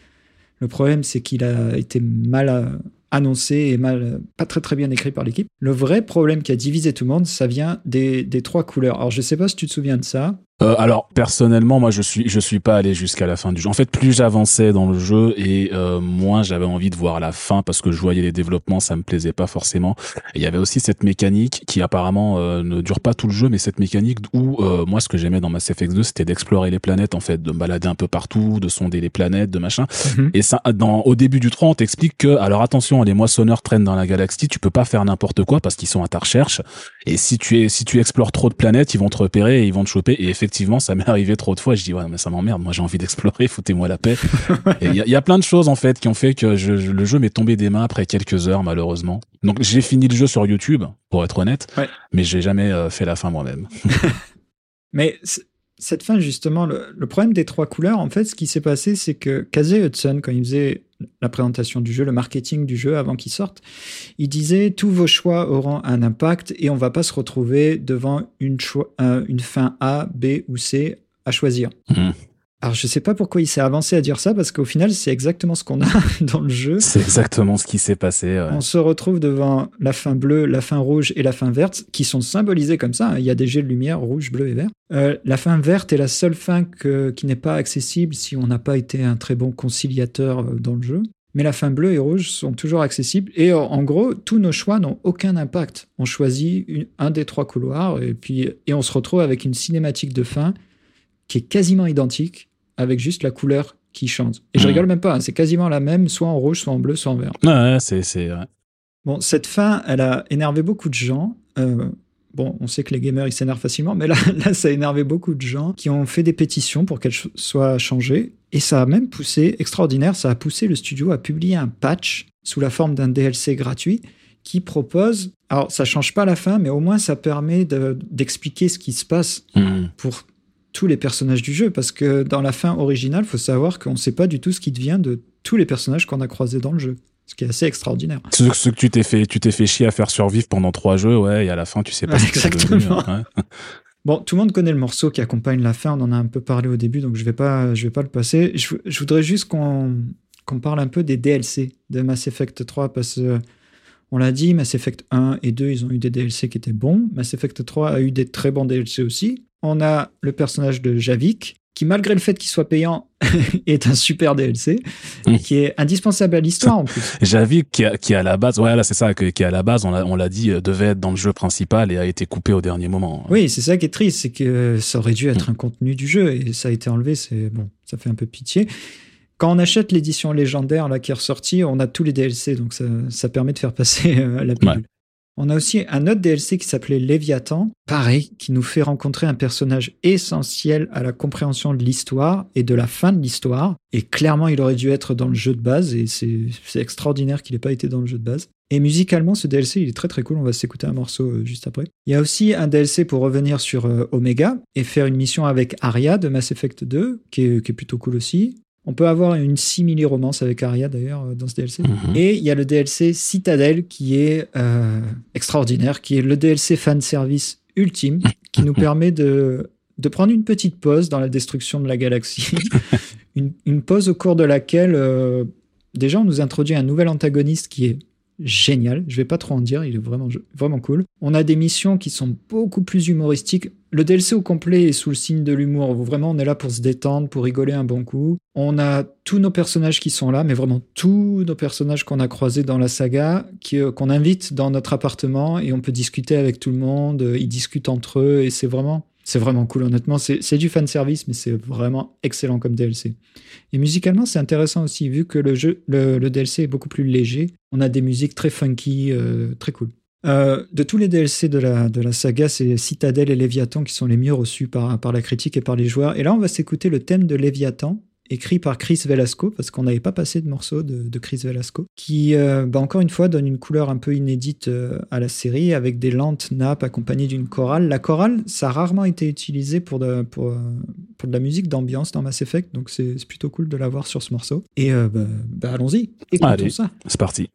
le problème, c'est qu'il a été mal euh, annoncé et mal, pas très très bien écrit par l'équipe. Le vrai problème qui a divisé tout le monde, ça vient des, des trois couleurs. Alors, je sais pas si tu te souviens de ça. Euh, alors personnellement, moi je suis je suis pas allé jusqu'à la fin du jeu. En fait, plus j'avançais dans le jeu et euh, moins j'avais envie de voir la fin parce que je voyais les développements, ça me plaisait pas forcément. Et il y avait aussi cette mécanique qui apparemment euh, ne dure pas tout le jeu, mais cette mécanique où euh, moi ce que j'aimais dans Mass Effect 2, c'était d'explorer les planètes en fait, de me balader un peu partout, de sonder les planètes, de machin. Mhm. Et ça, dans au début du 3, on t'explique que alors attention, les moissonneurs traînent dans la galaxie, tu peux pas faire n'importe quoi parce qu'ils sont à ta recherche. Et si tu es si tu explores trop de planètes, ils vont te repérer et ils vont te choper. Et effectivement, ça m'est arrivé trop de fois. Je dis ouais, mais ça m'emmerde. Moi, j'ai envie d'explorer. Foutez-moi la paix. Il y, y, a plein de choses en fait qui ont fait que je, le jeu m'est tombé des mains après quelques heures, malheureusement. Donc j'ai fini le jeu sur YouTube, pour être honnête, mais j'ai jamais euh, fait la fin moi-même. mais cette fin, justement, le, problème des trois couleurs, en fait, ce qui s'est passé, c'est que Casey Hudson, quand il faisait la présentation du jeu, le marketing du jeu avant qu'il sorte, il disait tous vos choix auront un impact et on va pas se retrouver devant une, euh, fin A, B ou C à choisir. Mmh. Alors je sais pas pourquoi il s'est avancé à dire ça parce qu'au final c'est exactement ce qu'on a dans le jeu. C'est exactement ce qui s'est passé. Ouais. On se retrouve devant la fin bleue, la fin rouge et la fin verte qui sont symbolisées comme ça. Il y a des jets de lumière rouge, bleu et vert. Euh, la fin verte est la seule fin que, qui n'est pas accessible si on n'a pas été un très bon conciliateur euh, dans le jeu. Mais la fin bleue et rouge sont toujours accessibles et en gros tous nos choix n'ont aucun impact. On choisit une, un des trois couloirs et puis et on se retrouve avec une cinématique de fin qui est quasiment identique avec juste la couleur qui change. Et je hmm. rigole même pas, hein, c'est quasiment la même, soit en rouge, soit en bleu, soit en vert. Ouais, c'est. c'est Bon, cette fin, elle a énervé beaucoup de gens. Euh, bon, on sait que les gamers, ils s'énervent facilement, mais là, là, ça a énervé beaucoup de gens qui ont fait des pétitions pour qu'elle soit changée. Et ça a même poussé, extraordinaire, ça a poussé le studio à publier un patch sous la forme d'un DLC gratuit qui propose, alors ça change pas la fin, mais au moins ça permet d'expliquer ce qui se passe hmm. pour tous les personnages du jeu, parce que dans la fin originale, il faut savoir qu'on ne sait pas du tout ce qui devient de tous les personnages qu'on a croisés dans le jeu. Ce qui est assez extraordinaire. Ce, que tu t'es fait, tu t'es fait chier à faire survivre pendant trois jeux, ouais, et à la fin, tu sais pas ce que devenu. Hein, bon, tout le monde connaît le morceau qui accompagne la fin. On en a un peu parlé au début, donc je vais pas, je vais pas le passer. Je, je voudrais juste qu'on qu'on parle un peu des DLC de Mass Effect 3 parce que on l'a dit, Mass Effect 1 et 2, ils ont eu des DLC qui étaient bons. Mass Effect 3 a eu des très bons DLC aussi on a le personnage de Javik, qui malgré le fait qu'il soit payant est un super DLC, mmh. qui est indispensable à l'histoire en plus. Javik qui, qui à la base, ouais c'est ça, qui à la base, on l'a dit, euh, devait être dans le jeu principal et a été coupé au dernier moment. Oui, c'est ça qui est triste, c'est que ça aurait dû être un contenu du jeu et ça a été enlevé, c'est bon, ça fait un peu pitié. Quand on achète l'édition légendaire là qui est ressortie, on a tous les DLC, donc ça, permet de faire passer euh, la pilule. On a aussi un autre DLC qui s'appelait Léviathan, pareil, qui nous fait rencontrer un personnage essentiel à la compréhension de l'histoire et de la fin de l'histoire. Et clairement, il aurait dû être dans le jeu de base, et c'est extraordinaire qu'il n'ait pas été dans le jeu de base. Et musicalement, ce DLC, il est très très cool. On va s'écouter un morceau euh, juste après. Il y a aussi un DLC pour revenir sur euh, Omega et faire une mission avec Arya de Mass Effect 2, qui est, qui est plutôt cool aussi. On peut avoir une simili-romance avec Arya d'ailleurs euh, dans ce DLC. Mhm. Et il y a le DLC Citadel qui est euh, extraordinaire, qui est le DLC fan service ultime, qui nous permet de, de prendre une petite pause dans la destruction de la galaxie. une, pause au cours de laquelle, euh, déjà, on nous introduit un nouvel antagoniste qui est génial. Je vais pas trop en dire, il est vraiment, vraiment cool. On a des missions qui sont beaucoup plus humoristiques. Le DLC au complet est sous le signe de l'humour. Vraiment, on est là pour se détendre, pour rigoler un bon coup. On a tous nos personnages qui sont là, mais vraiment tous nos personnages qu'on a croisés dans la saga, euh, qu'on invite dans notre appartement et on peut discuter avec tout le monde. Ils discutent entre eux et c'est vraiment C'est vraiment cool, honnêtement. C'est du fan service, mais c'est vraiment excellent comme DLC. Et musicalement, c'est intéressant aussi, vu que le, jeu, le, DLC est beaucoup plus léger. On a des musiques très funky, euh, très cool. Euh, de tous les DLC de la, de la saga, c'est Citadel et Léviathan qui sont les mieux reçus par, par la critique et par les joueurs. Et là, on va s'écouter le thème de Léviathan, écrit par Chris Velasco, parce qu'on n'avait pas passé de morceau de, Chris Velasco, qui, euh, bah, encore une fois, donne une couleur un peu inédite euh, à la série, avec des lentes nappes accompagnées d'une chorale. La chorale, ça a rarement été utilisé pour de, pour, pour de la musique d'ambiance dans Mass Effect, donc c'est plutôt cool de l'avoir sur ce morceau. Et bah, bah, allons-y, écoutons ça. C'est parti.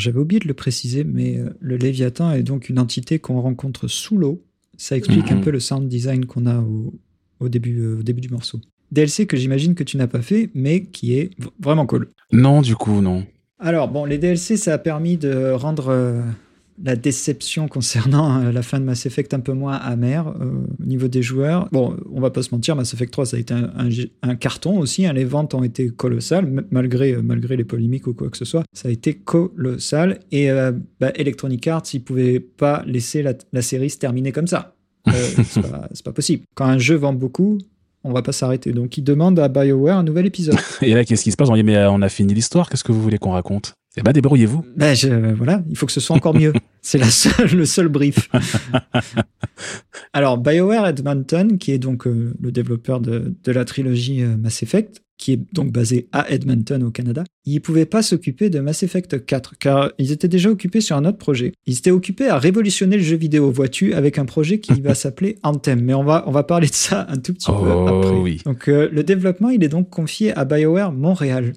J'avais oublié de le préciser, mais euh, le Léviathan est donc une entité qu'on rencontre sous l'eau. Ça explique un mhm. peu le sound design qu'on a au, début, euh, au début du morceau. DLC que j'imagine que tu n'as pas fait, mais qui est vraiment cool. Non, du coup, non. Alors bon, les DLC, ça a permis de rendre euh, la déception concernant euh, la fin de Mass Effect un peu moins amère euh, au niveau des joueurs. Bon, on va pas se mentir, Mass Effect 3, ça a été un, carton aussi. Hein. les ventes ont été colossales, malgré, euh, malgré les polémiques ou quoi que ce soit. Ça a été colossal. Et bah, Electronic Arts, ils pouvaient pas laisser la, série se terminer comme ça. c'est pas, pas possible. Quand un jeu vend beaucoup, on va pas s'arrêter. Donc, ils demandent à BioWare un nouvel épisode. Et là, qu'est-ce qui se passe? On dit, mais on a fini l'histoire, qu'est-ce que vous voulez qu'on raconte? Eh ben, débrouillez-vous. Ben, voilà, il faut que ce soit encore mieux. C'est la seule, le seul brief. Alors, BioWare Edmonton, qui est donc euh, le développeur de, la trilogie euh, Mass Effect, qui est donc basé à Edmonton au Canada, ils ne pouvaient pas s'occuper de Mass Effect 4, car ils étaient déjà occupés sur un autre projet. Ils étaient occupés à révolutionner le jeu vidéo, vois-tu, avec un projet qui va s'appeler Anthem. Mais on va, on va parler de ça un tout petit peu oh, après. Oui. Donc, euh, le développement, il est donc confié à BioWare Montréal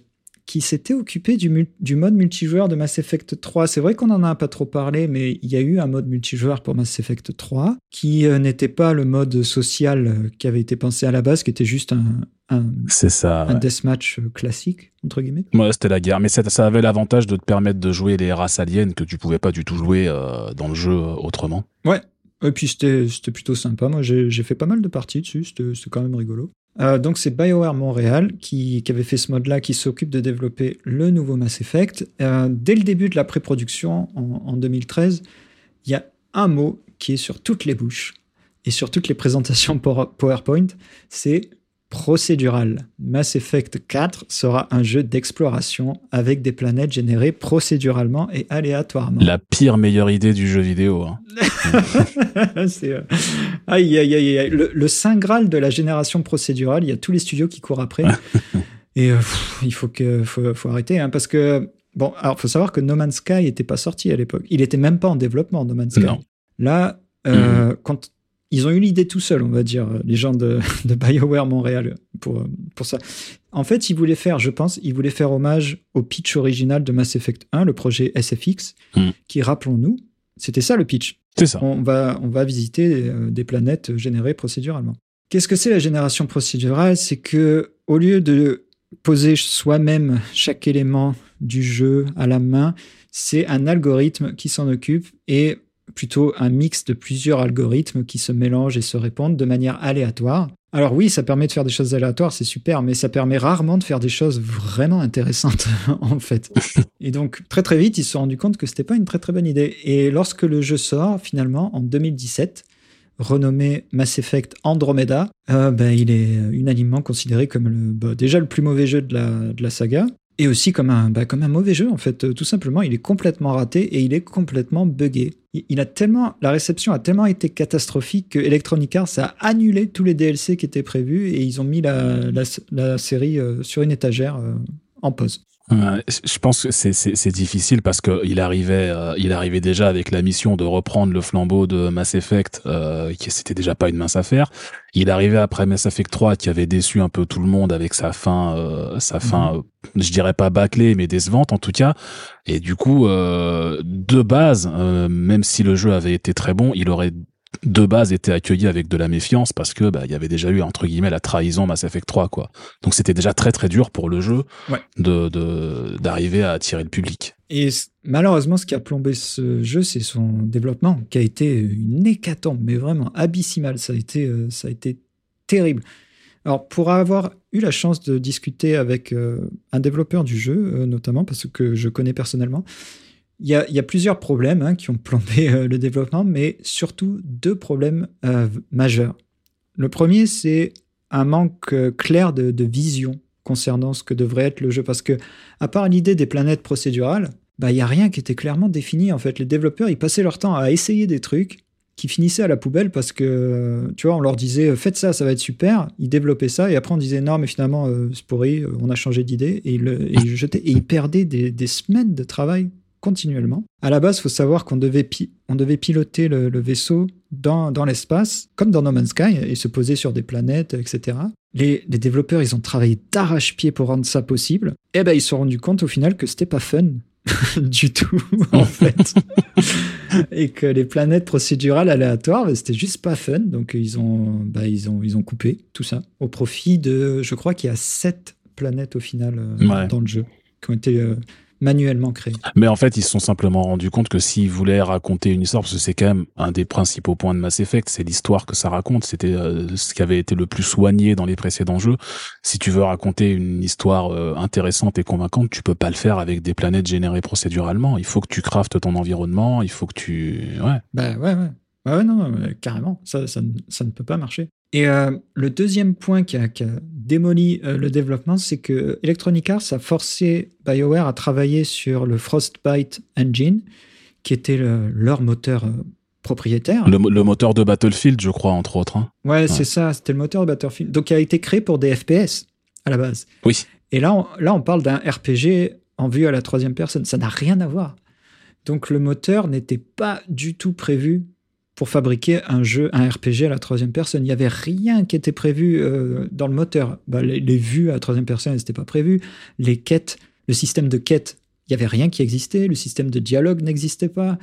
qui s'était occupé du, du, mode multijoueur de Mass Effect 3. C'est vrai qu'on en a pas trop parlé, mais il y a eu un mode multijoueur pour Mass Effect 3 qui euh, n'était pas le mode social euh, qui avait été pensé à la base, qui était juste un, un, ça, un deathmatch euh, classique, entre guillemets. Ouais, c'était la guerre. Mais ça, ça avait l'avantage de te permettre de jouer les races aliens que tu pouvais pas du tout jouer dans le jeu autrement. Ouais, et puis c'était plutôt sympa. Moi, j'ai fait pas mal de parties dessus. C'était quand même rigolo. Euh, donc c'est BioWare Montréal qui, avait fait ce mode-là, qui s'occupe de développer le nouveau Mass Effect. Euh, dès le début de la pré-production, en, 2013, il y a un mot qui est sur toutes les bouches et sur toutes les présentations PowerPoint, c'est procédural. Mass Effect 4 sera un jeu d'exploration avec des planètes générées procéduralement et aléatoirement. La pire meilleure idée du jeu vidéo. Hein. Euh, aïe, aïe, aïe, Le, le, saint graal de la génération procédurale, il y a tous les studios qui courent après. et euh, il faut, que, faut, faut arrêter, hein, parce que, bon, alors faut savoir que No Man's Sky n'était pas sorti à l'époque. Il était même pas en développement, No Man's Sky. Là, euh, mhm. quand ils ont eu l'idée tout seuls, on va dire, les gens de, BioWare Montréal pour, pour ça. En fait, ils voulaient faire, je pense, ils voulaient faire hommage au pitch original de Mass Effect 1, le projet SFX, hmm. qui, rappelons-nous, c'était ça le pitch. C'est ça. On va, on va visiter euh, des planètes générées procéduralement. Qu'est-ce que c'est la génération procédurale? C'est que au lieu de poser soi-même chaque élément du jeu à la main, c'est un algorithme qui s'en occupe et plutôt un mix de plusieurs algorithmes qui se mélangent et se répondent de manière aléatoire. Alors oui, ça permet de faire des choses aléatoires, c'est super, mais ça permet rarement de faire des choses vraiment intéressantes en fait. Et donc très très vite, ils se sont rendus compte que c'était pas une très très bonne idée. Et lorsque le jeu sort finalement en 2017, renommé Mass Effect Andromeda, euh, ben, il est unanimement considéré comme bah, déjà le plus mauvais jeu de la saga et aussi comme un, bah, comme un mauvais jeu en fait. Euh, tout simplement, il est complètement raté et il est complètement buggé. Il a tellement, la réception a tellement été catastrophique que Electronic Arts a annulé tous les DLC qui étaient prévus et ils ont mis la, la, série euh, sur une étagère euh, en pause je pense que c'est difficile parce qu'il arrivait, euh, il arrivait déjà avec la mission de reprendre le flambeau de Mass Effect, euh, qui c'était déjà pas une mince affaire. Il arrivait après Mass Effect 3, qui avait déçu un peu tout le monde avec sa fin, euh, sa fin, mhm. je dirais pas bâclée, mais décevante en tout cas. Et du coup, de base, même si le jeu avait été très bon, il aurait de base était accueilli avec de la méfiance parce que bah il y avait déjà eu entre guillemets la trahison Mass Effect 3 quoi. Donc c'était déjà très très dur pour le jeu de d'arriver à attirer le public. Et malheureusement ce qui a plombé ce jeu c'est son développement qui a été une hécatombe mais vraiment abyssime ça a été euh, ça a été terrible. Alors pour avoir eu la chance de discuter avec euh, un développeur du jeu euh, notamment parce que je connais personnellement il y, a, plusieurs problèmes hein, qui ont plombé euh, le développement, mais surtout deux problèmes euh, majeurs. Le premier, c'est un manque euh, clair de, vision concernant ce que devrait être le jeu, parce que à part l'idée des planètes procédurales, bah il y a rien qui était clairement défini. En fait, les développeurs ils passaient leur temps à essayer des trucs qui finissaient à la poubelle parce que tu vois on leur disait faites ça, ça va être super. Ils développaient ça et après on disait non mais finalement c'est pourri, on a changé d'idée et ils perdaient des semaines de travail continuellement. À la base, il faut savoir qu'on devait, on devait piloter le, vaisseau dans, dans l'espace, comme dans No Man's Sky, et se poser sur des planètes, etc. Les, les développeurs, ils ont travaillé d'arrache-pied pour rendre ça possible. Et ben, ils se sont rendus compte au final que c'était pas fun du tout, en fait. et que les planètes procédurales aléatoires, ben, c'était juste pas fun. Donc, ils ont, bah, ils, ont, ils ont coupé tout ça au profit de, je crois qu'il y a sept planètes au final euh, dans le jeu qui ont été euh, manuellement créé. Mais en fait, ils se sont simplement rendus compte que s'ils voulaient raconter une histoire, parce que c'est quand même un des principaux points de Mass Effect, c'est l'histoire que ça raconte. C'était euh, ce qui avait été le plus soigné dans les précédents jeux. Si tu veux raconter une histoire euh, intéressante et convaincante, tu peux pas le faire avec des planètes générées procéduralement. Il faut que tu craftes ton environnement, il faut que tu... Ouais. Bah ouais, ouais. Ouais, non, carrément. Ça, ça, ça, ne peut pas marcher. Et euh, le deuxième point qui a, démoli euh, le développement, c'est que Electronic Arts a forcé BioWare à travailler sur le Frostbite Engine, qui était leur moteur euh, propriétaire. Le, moteur de Battlefield, je crois, entre autres. Hein. Ouais, c'est ça, c'était le moteur de Battlefield. Donc, il a été créé pour des FPS à la base. Oui. Et là, on, là, on parle d'un RPG en vue à la troisième personne. Ça n'a rien à voir. Donc, le moteur n'était pas du tout prévu pour fabriquer un jeu, un RPG à la troisième personne. Il n'y avait rien qui était prévu euh, dans le moteur. Bah, les, vues à la troisième personne, n'étaient pas prévues. Les quêtes, le système de quêtes, il n'y avait rien qui existait. Le système de dialogue n'existait pas.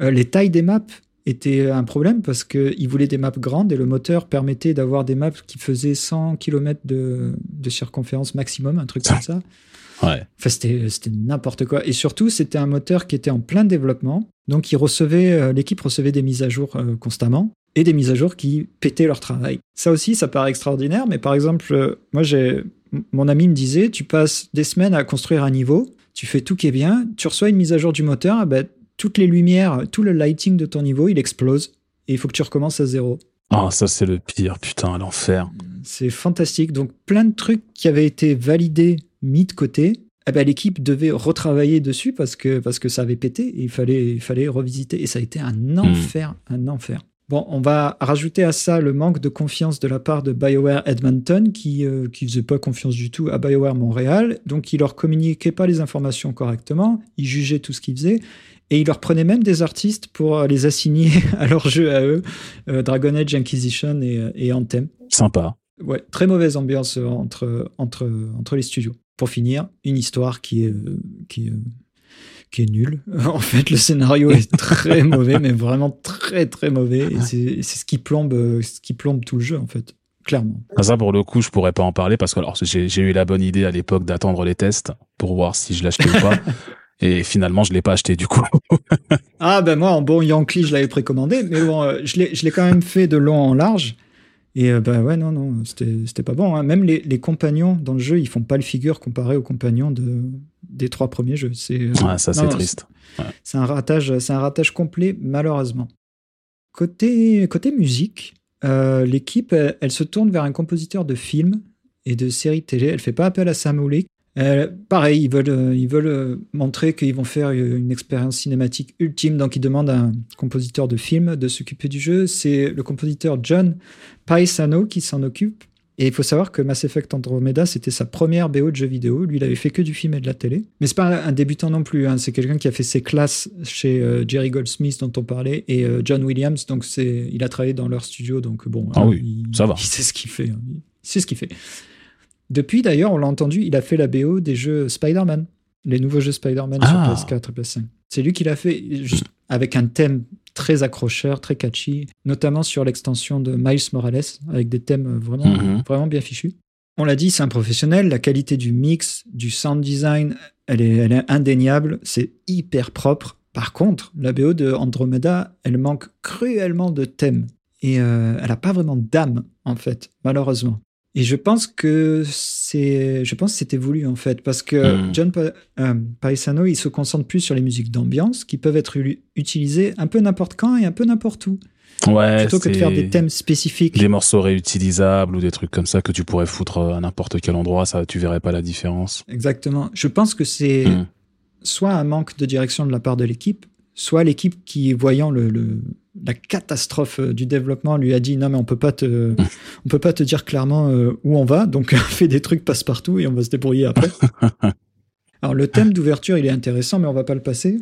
Euh, les tailles des maps étaient un problème parce qu'ils voulaient des maps grandes et le moteur permettait d'avoir des maps qui faisaient 100 km de, de circonférence maximum, un truc comme ça. Ouais. Enfin, c'était n'importe quoi. Et surtout, c'était un moteur qui était en plein développement. Donc, il recevait, euh, l'équipe recevait des mises à jour euh, constamment et des mises à jour qui pétaient leur travail. Ça aussi, ça paraît extraordinaire, mais par exemple, euh, moi, j'ai, mon ami me disait, tu passes des semaines à construire un niveau, tu fais tout qui est bien, tu reçois une mise à jour du moteur, ben, toutes les lumières, tout le lighting de ton niveau, il explose et il faut que tu recommences à zéro. Ah, ça c'est le pire, putain, l'enfer. C'est fantastique. Donc plein de trucs qui avaient été validés mis de côté, eh ben, l'équipe devait retravailler dessus parce que, parce que ça avait pété et il fallait, il fallait revisiter. Et ça a été un hmm. enfer, un enfer. Bon, on va rajouter à ça le manque de confiance de la part de BioWare Edmonton, qui ne euh, faisait pas confiance du tout à BioWare Montréal. Donc, il leur communiquait pas les informations correctement, il jugeait tout ce qu'ils faisaient, et il leur prenait même des artistes pour les assigner à leur jeu à eux, euh, Dragon Age Inquisition et, et Anthem. Sympa. Ouais, très mauvaise ambiance entre, entre, entre les studios pour finir, une histoire qui est, euh, qui est, qui est nulle. En fait, le scénario est très mauvais, mais vraiment très très mauvais. Et c'est ce qui plombe, euh, ce qui plombe tout le jeu en fait, clairement. Ah, ça pour le coup, je pourrais pas en parler parce que alors j'ai eu la bonne idée à l'époque d'attendre les tests pour voir si je l'achetais ou pas. Et finalement, je l'ai pas acheté du coup. ah ben moi, en bon Yankee, je l'avais précommandé, mais bon, euh, je l'ai quand même fait de long en large. Et euh, bah ouais, non, non, c'était pas bon. hein. Même les, les compagnons dans le jeu, ils font pas le figure comparé aux compagnons de, des trois premiers jeux. C'est Ouais, ça, c'est triste. c'est un ratage, c'est un ratage complet, malheureusement. Côté, côté musique, euh, l'équipe, elle, elle se tourne vers un compositeur de films et de séries télé. Elle fait pas appel à Sam. Euh, pareil, ils veulent, euh, ils veulent euh, montrer qu'ils vont faire une expérience cinématique ultime, donc ils demandent à un compositeur de film de s'occuper du jeu. C'est le compositeur John Paisano qui s'en occupe. Et il faut savoir que Mass Effect Andromeda, c'était sa première BO de jeu vidéo. Lui, il avait fait que du film et de la télé. Mais c'est pas un débutant non plus. hein. C'est quelqu'un qui a fait ses classes chez euh, Jerry Goldsmith, dont on parlait, et euh, John Williams. Donc, c'est, il a travaillé dans leur studio. Donc, bon. Ah hein, oui, il, ça va. Il sait ce qu'il fait. hein. Il sait ce qu'il fait. Depuis, d'ailleurs, on l'a entendu, il a fait la BO des jeux Spider-Man. Les nouveaux jeux Spider-Man Ah. sur PS4 et PS5. C'est lui qui l'a fait, juste avec un thème très accrocheur, très catchy, notamment sur l'extension de Miles Morales, avec des thèmes vraiment, Mhm. vraiment bien fichus. On l'a dit, c'est un professionnel. La qualité du mix, du sound design, elle est, elle est indéniable. C'est hyper propre. Par contre, la BO de Andromeda, elle manque cruellement de thèmes. Et euh, elle n'a pas vraiment d'âme, en fait, malheureusement. Et je pense que c'est, je pense c'était voulu en fait, parce que Mm. John Pa- euh, Paisano, il se concentre plus sur les musiques d'ambiance qui peuvent être utilisées un peu n'importe quand et un peu n'importe où, Ouais, plutôt que de c'est faire des thèmes spécifiques. Des morceaux réutilisables ou des trucs comme ça que tu pourrais foutre à n'importe quel endroit, ça, tu verrais pas la différence. Exactement. Je pense que c'est Mm. soit un manque de direction de la part de l'équipe, soit l'équipe qui, voyant le, le- la catastrophe euh, du développement, lui a dit non mais on peut pas te, on peut pas te dire clairement euh, où on va, donc fais des trucs passe-partout et on va se débrouiller après. Alors le thème d'ouverture il est intéressant, mais on va pas le passer.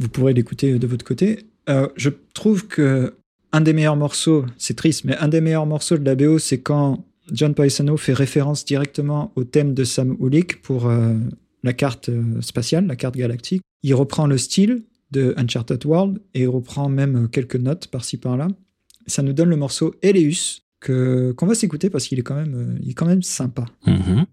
Vous pourrez l'écouter de votre côté. Euh, je trouve que un des meilleurs morceaux, c'est triste, mais un des meilleurs morceaux de la BO, c'est quand John Paisano fait référence directement au thème de Sam Hulick pour euh, la carte euh, spatiale, la carte galactique. Il reprend le style de Uncharted World et reprend même euh, quelques notes par-ci par-là. Ça nous donne le morceau Eleus que qu'on va s'écouter parce qu'il est quand même euh, est quand même sympa. Mhm.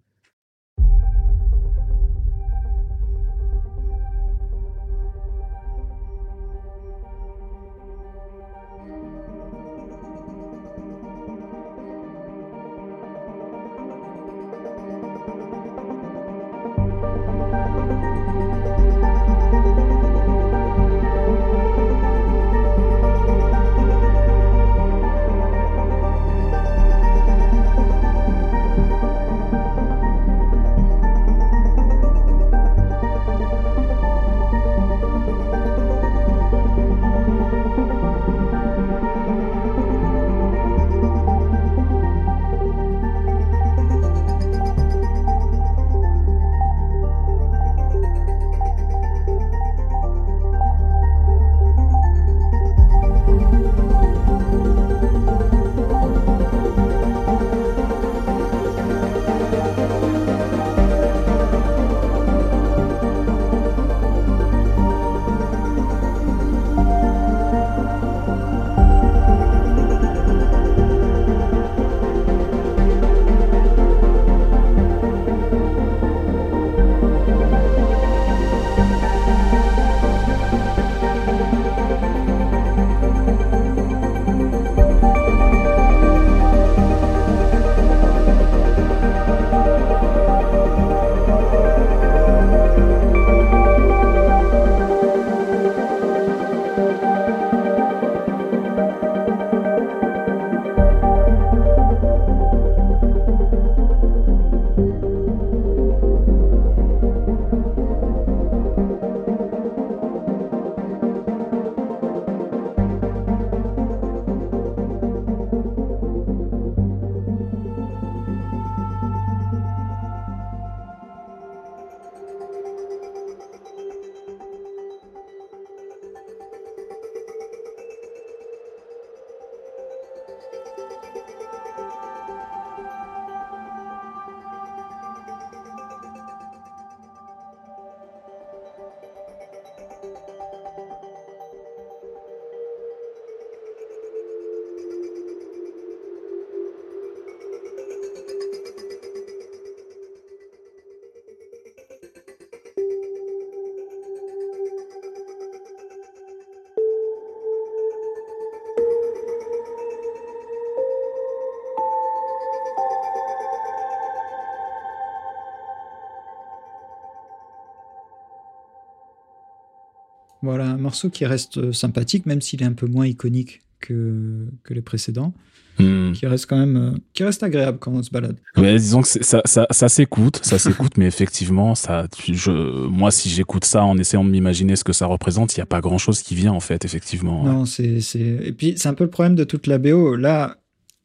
Voilà, un morceau qui reste sympathique, même s'il est un peu moins iconique que, que les précédents. Hmm. Qui reste quand même, euh, qui reste agréable quand on se balade. Ouais, disons que ça, ça, ça s'écoute, ça s'écoute, mais effectivement, ça, je, moi, si j'écoute ça en essayant de m'imaginer ce que ça représente, il n'y a pas grand chose qui vient, en fait, effectivement. Non, c'est, c'est... Et puis, c'est un peu le problème de toute la BO. Là,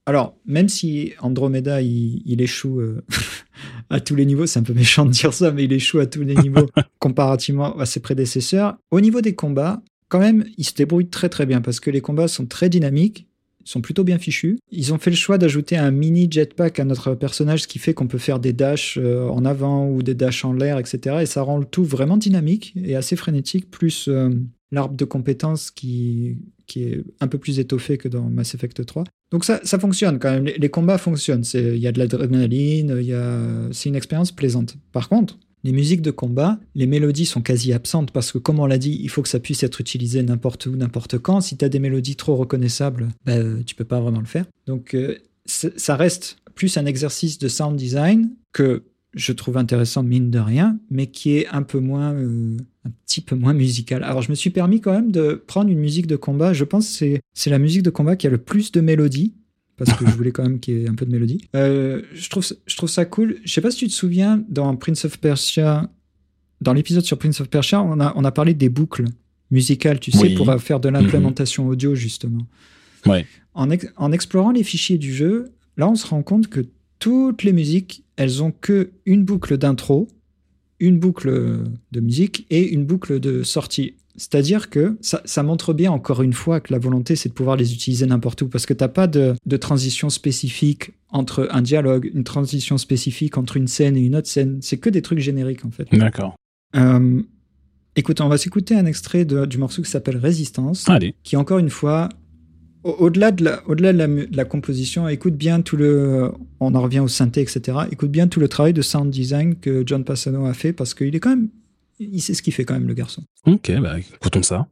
alors, même si Andromeda, il, il échoue euh, à tous les niveaux, c'est un peu méchant de dire ça, mais il échoue à tous les niveaux comparativement à ses prédécesseurs. Au niveau des combats, quand même, il se débrouille très très bien parce que les combats sont très dynamiques, ils sont plutôt bien fichus. Ils ont fait le choix d'ajouter un mini jetpack à notre personnage, ce qui fait qu'on peut faire des dashs euh, en avant ou des dashs en l'air, etc. Et ça rend le tout vraiment dynamique et assez frénétique, plus euh, l'arbre de compétences qui, qui est un peu plus étoffé que dans Mass Effect 3. Donc ça, ça fonctionne quand même. Les, combats fonctionnent. Il y a de l'adrénaline, c'est une expérience plaisante. Par contre, les musiques de combat, les mélodies sont quasi absentes parce que, comme on l'a dit, il faut que ça puisse être utilisé n'importe où, n'importe quand. Si tu as des mélodies trop reconnaissables, bah, tu peux pas vraiment le faire. Donc euh, ça reste plus un exercice de sound design que je trouve intéressant mine de rien, mais qui est un peu moins, euh, un petit peu moins musical. Alors je me suis permis quand même de prendre une musique de combat. Je pense que c'est la musique de combat qui a le plus de mélodie parce que je voulais quand même qu'il y ait un peu de mélodie. Euh, je trouve je trouve ça cool. Je sais pas si tu te souviens dans Prince of Persia, dans l'épisode sur Prince of Persia, on a on a parlé des boucles musicales, tu sais, pour faire de l'implémentation audio justement. Ouais. En, ex- en explorant les fichiers du jeu, là on se rend compte que toutes les musiques, elles ont que une boucle d'intro, une boucle de musique et une boucle de sortie. C'est-à-dire que ça, ça montre bien encore une fois que la volonté c'est de pouvoir les utiliser n'importe où parce que t'as pas de, de transition spécifique entre un dialogue, une transition spécifique entre une scène et une autre scène. C'est que des trucs génériques en fait. D'accord. Euh, écoute, on va s'écouter un extrait de- du morceau qui s'appelle Résistance Allez. qui encore une fois, au-delà de, la, au-delà de, la, mu- de la composition, écoute bien tout le, on en revient au synthé, etc. Écoute bien tout le travail de sound design que John Passano a fait parce qu'il est quand même, il sait ce qu'il fait quand même le garçon. Ok, bah, écoutons ça.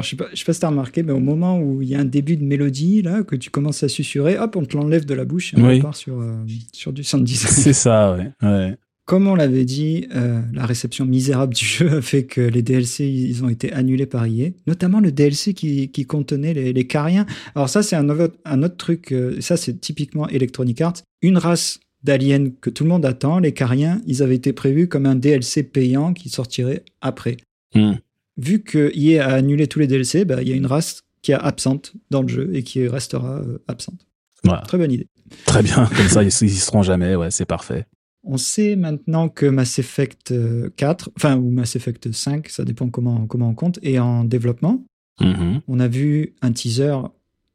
Alors, je sais pas, je sais pas si t'as remarqué, mais au moment où il y a un début de mélodie, là, que tu commences à susurrer, hop, on te l'enlève de la bouche et on Oui. repart sur, euh, sur du sound design. C'est ça, ouais. ouais. Comme on l'avait dit, euh, la réception misérable du jeu a fait que les DLC ils ont été annulés par EA, notamment le DLC qui, qui contenait les, les Cariens. Alors ça c'est un autre, un autre truc, euh, ça c'est typiquement Electronic Arts, une race d'aliens que tout le monde attend, les Cariens, ils avaient été prévus comme un DLC payant qui sortirait après. Hmm. Vu que EA a annulé tous les DLC, bah, il y a une race qui est absente dans le jeu et qui restera euh, absente. Voilà. Très bonne idée. Très bien. Comme ça, ils, y seront jamais. Ouais, c'est parfait. On sait maintenant que Mass Effect 4, euh, enfin, ou Mass Effect 5, ça dépend comment, comment on compte, est en développement. Mhm. On a vu un teaser,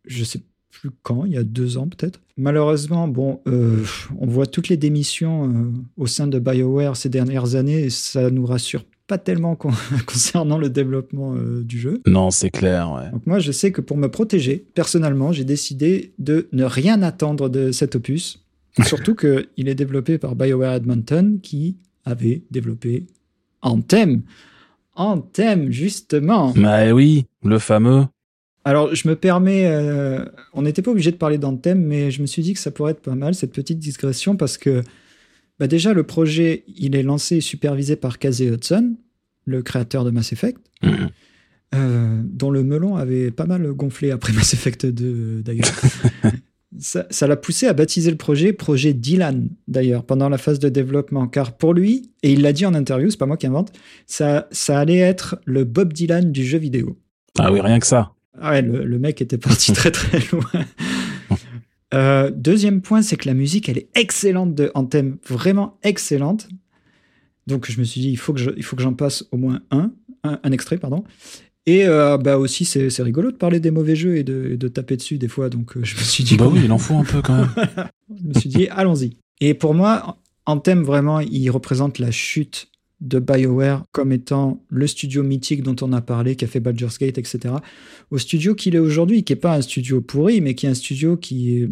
je sais plus quand, il y a deux ans peut-être. Malheureusement, bon, euh, on voit toutes les démissions euh, au sein de BioWare ces dernières années et ça nous rassure pas tellement con- concernant le développement euh, du jeu. Non, c'est clair, ouais. Donc moi, je sais que pour me protéger, personnellement, j'ai décidé de ne rien attendre de cet opus. Surtout qu'il est développé par BioWare Edmonton, qui avait développé Anthem. Anthem, justement. Bah oui, le fameux. Alors, je me permets, euh, on n'était pas obligé de parler d'Anthem, mais je me suis dit que ça pourrait être pas mal, cette petite digression, parce que bah déjà, le projet, il est lancé et supervisé par Casey Hudson, le créateur de Mass Effect, Mhm. euh, dont le melon avait pas mal gonflé après Mass Effect 2, d'ailleurs. ça ça l'a poussé à baptiser le projet projet Dylan, d'ailleurs, pendant la phase de développement, car pour lui, et il l'a dit en interview, c'est pas moi qui invente, ça, ça allait être le Bob Dylan du jeu vidéo. Ah oui, rien que ça. Ah ouais, le, le mec était parti très très loin. Euh, deuxième point, c'est que la musique, elle est excellente de Anthem, vraiment excellente. Donc je me suis dit, il faut que je- il faut que j'en passe au moins un, un, un extrait, pardon. Et euh, bah aussi, c'est c'est rigolo de parler des mauvais jeux et de, et de taper dessus des fois. Donc euh, je me suis dit, Bah oui, il en faut un peu quand même. je me suis dit, allons-y. Et pour moi, Anthem, vraiment, il représente la chute de BioWare comme étant le studio mythique dont on a parlé, qui a fait Baldur's Gate, etc. Au studio qu'il est aujourd'hui, qui n'est pas un studio pourri, mais qui est un studio qui,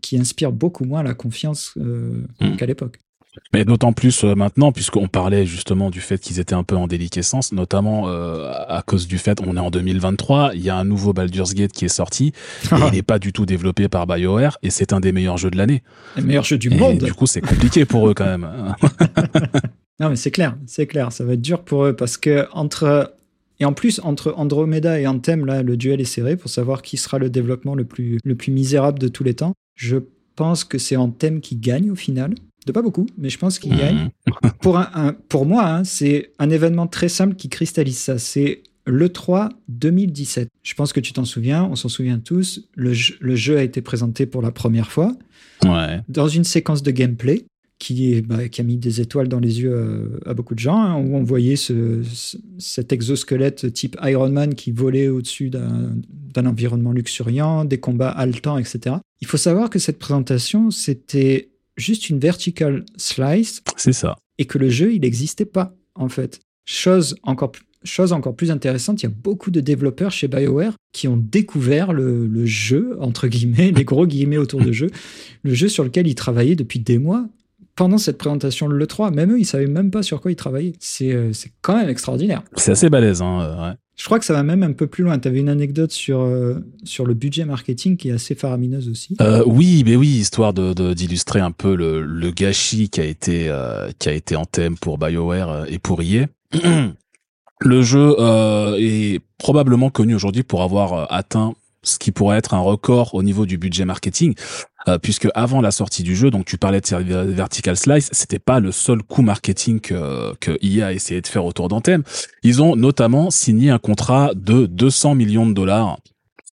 qui inspire beaucoup moins la confiance euh, Mm. qu'à l'époque. Mais d'autant plus euh, maintenant, puisqu'on parlait justement du fait qu'ils étaient un peu en déliquescence, notamment euh, à cause du fait, on est en 2023, il y a un nouveau Baldur's Gate qui est sorti, et il n'est pas du tout développé par BioWare, et c'est un des meilleurs jeux de l'année. Le meilleur jeu du Et monde. du coup, c'est compliqué pour eux quand même. Non, mais c'est clair, c'est clair, ça va être dur pour eux parce que entre et en plus entre Andromeda et Anthem là, le duel est serré pour savoir qui sera le développement le plus le plus misérable de tous les temps. Je pense que c'est Anthem qui gagne au final, de pas beaucoup, mais je pense qu'il gagne. Mhm. Pour un, un- pour moi, hein, c'est un événement très simple qui cristallise ça. C'est le 3 2017. Je pense que tu t'en souviens, on s'en souvient tous. Le jeu, le jeu a été présenté pour la première fois Ouais. dans une séquence de gameplay qui, bah, qui a mis des étoiles dans les yeux euh, à beaucoup de gens, hein, où on voyait ce, ce- cet exosquelette type Iron Man qui volait au-dessus d'un environnement luxuriant, des combats haletants, etc. Il faut savoir que cette présentation, c'était juste une vertical slice C'est ça. et que le jeu, il n'existait pas, en fait. Chose encore, plus- chose encore plus intéressante, il y a beaucoup de développeurs chez BioWare qui ont découvert le, le jeu, entre guillemets, les gros guillemets autour de jeu, le jeu sur lequel ils travaillaient depuis des mois pendant cette présentation de l'E3. Même eux, ils savaient même pas sur quoi ils travaillaient. C'est euh, c'est quand même extraordinaire. C'est assez balèze, hein. euh, ouais. Je crois que ça va même un peu plus loin. Tu avais une anecdote sur, euh, sur le budget marketing qui est assez faramineuse aussi. Euh, oui, mais oui, histoire de d'illustrer un peu le, le gâchis qui a été euh, qui a été en thème pour BioWare et pour EA. Le jeu est probablement connu aujourd'hui pour avoir atteint ce qui pourrait être un record au niveau du budget marketing, euh, puisque avant la sortie du jeu, donc tu parlais de ces vertical slice, c'était pas le seul coup marketing que, que EA a essayé de faire autour d'Anthem. Ils ont notamment signé un contrat de 200 millions de dollars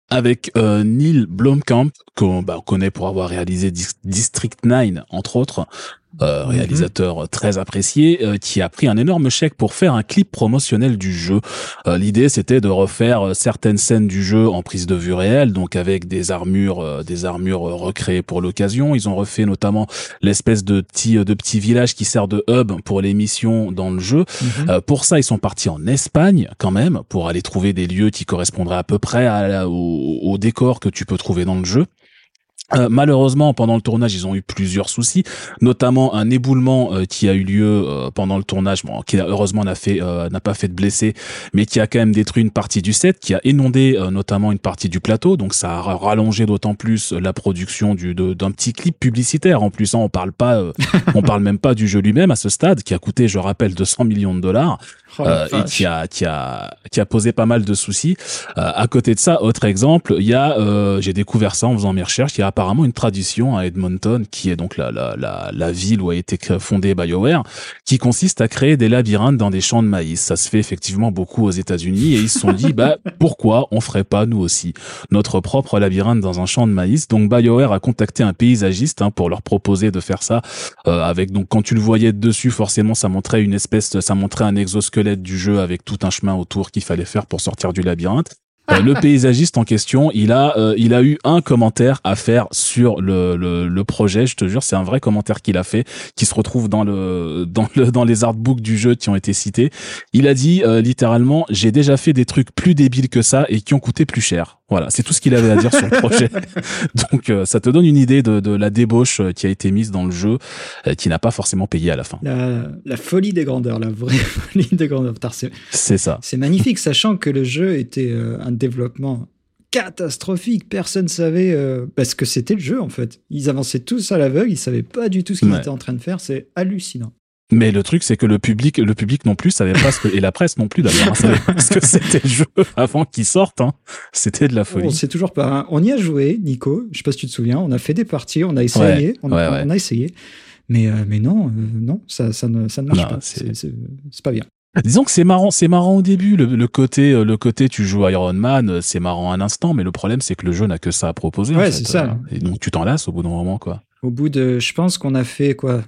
avec euh, Neil Blomkamp, qu'on bah, on connaît pour avoir réalisé Dis- District 9, entre autres, euh, Mhm. réalisateur très apprécié, euh, qui a pris un énorme chèque pour faire un clip promotionnel du jeu. Euh, L'idée, c'était de refaire euh, certaines scènes du jeu en prise de vue réelle, donc avec des armures, euh, des armures euh, recréées pour l'occasion. Ils ont refait notamment l'espèce de petit, de petit village qui sert de hub pour les missions dans le jeu. Mhm. Euh, pour ça, ils sont partis en Espagne quand même pour aller trouver des lieux qui correspondraient à peu près à la- au, au décor que tu peux trouver dans le jeu. Euh, malheureusement, pendant le tournage, ils ont eu plusieurs soucis, notamment un éboulement euh, qui a eu lieu euh, pendant le tournage, bon, qui heureusement n'a fait n'a pas fait de blessés, mais qui a quand même détruit une partie du set, qui a inondé notamment une partie du plateau, donc ça a ra- rallongé d'autant plus la production du d'un petit clip publicitaire. En plus, hein, on parle pas, on parle même pas du jeu lui-même à ce stade, qui a coûté, je rappelle, 200 millions de dollars. Oh, et qui a qui a qui a posé pas mal de soucis. à côté de ça, autre exemple, il y a j'ai découvert ça en faisant mes recherches. Il y a apparemment une tradition à Edmonton, qui est donc la la la, la ville où a été fondée BioWare, qui consiste à créer des labyrinthes dans des champs de maïs. Ça se fait effectivement beaucoup aux États-Unis et ils se sont dit bah pourquoi on ferait pas nous aussi notre propre labyrinthe dans un champ de maïs. Donc BioWare a contacté un paysagiste hein, pour leur proposer de faire ça euh, avec donc quand tu le voyais dessus forcément ça montrait une espèce ça montrait un exosquelette du jeu avec tout un chemin autour qu'il fallait faire pour sortir du labyrinthe euh, le paysagiste en question, il a, euh, il a eu un commentaire à faire sur le, le, le projet. Je te jure, c'est un vrai commentaire qu'il a fait, qui se retrouve dans le, dans le, dans les artbooks du jeu qui ont été cités. Il a dit euh, littéralement, j'ai déjà fait des trucs plus débiles que ça et qui ont coûté plus cher. Voilà, c'est tout ce qu'il avait à dire sur le projet. Donc, ça te donne une idée de, de, la débauche qui a été mise dans le jeu, qui n'a pas forcément payé à la fin. La, la folie des grandeurs, la vraie folie des grandeurs. C'est ça. C'est magnifique, sachant que le jeu était un développement catastrophique. Personne savait euh, parce que c'était le jeu en fait. Ils avançaient tous à l'aveugle, ils savaient pas du tout ce qu'ils étaient en train de faire. C'est hallucinant. Mais le truc, c'est que le public, le public non plus savait pas ce que, et la presse non plus d'ailleurs, hein, savait pas ce que c'était le jeu avant qu'il sorte. Hein. C'était de la folie. On sait toujours pas. Hein. On y a joué, Nico. Je sais pas si tu te souviens. On a fait des parties, on a essayé, on, a, essayé. Mais, euh, mais non, euh, non, ça, ça ne, ça ne marche pas. C'est pas bien. Disons que c'est marrant, c'est marrant au début. Le, côté, euh, le côté, tu joues Iron Man, euh, c'est marrant un instant, mais le problème c'est que le jeu n'a que ça à proposer. Ouais, c'est ça. Euh, et donc tu t'en lasses au bout d'un moment, quoi. Au bout de, je pense qu'on a fait quoi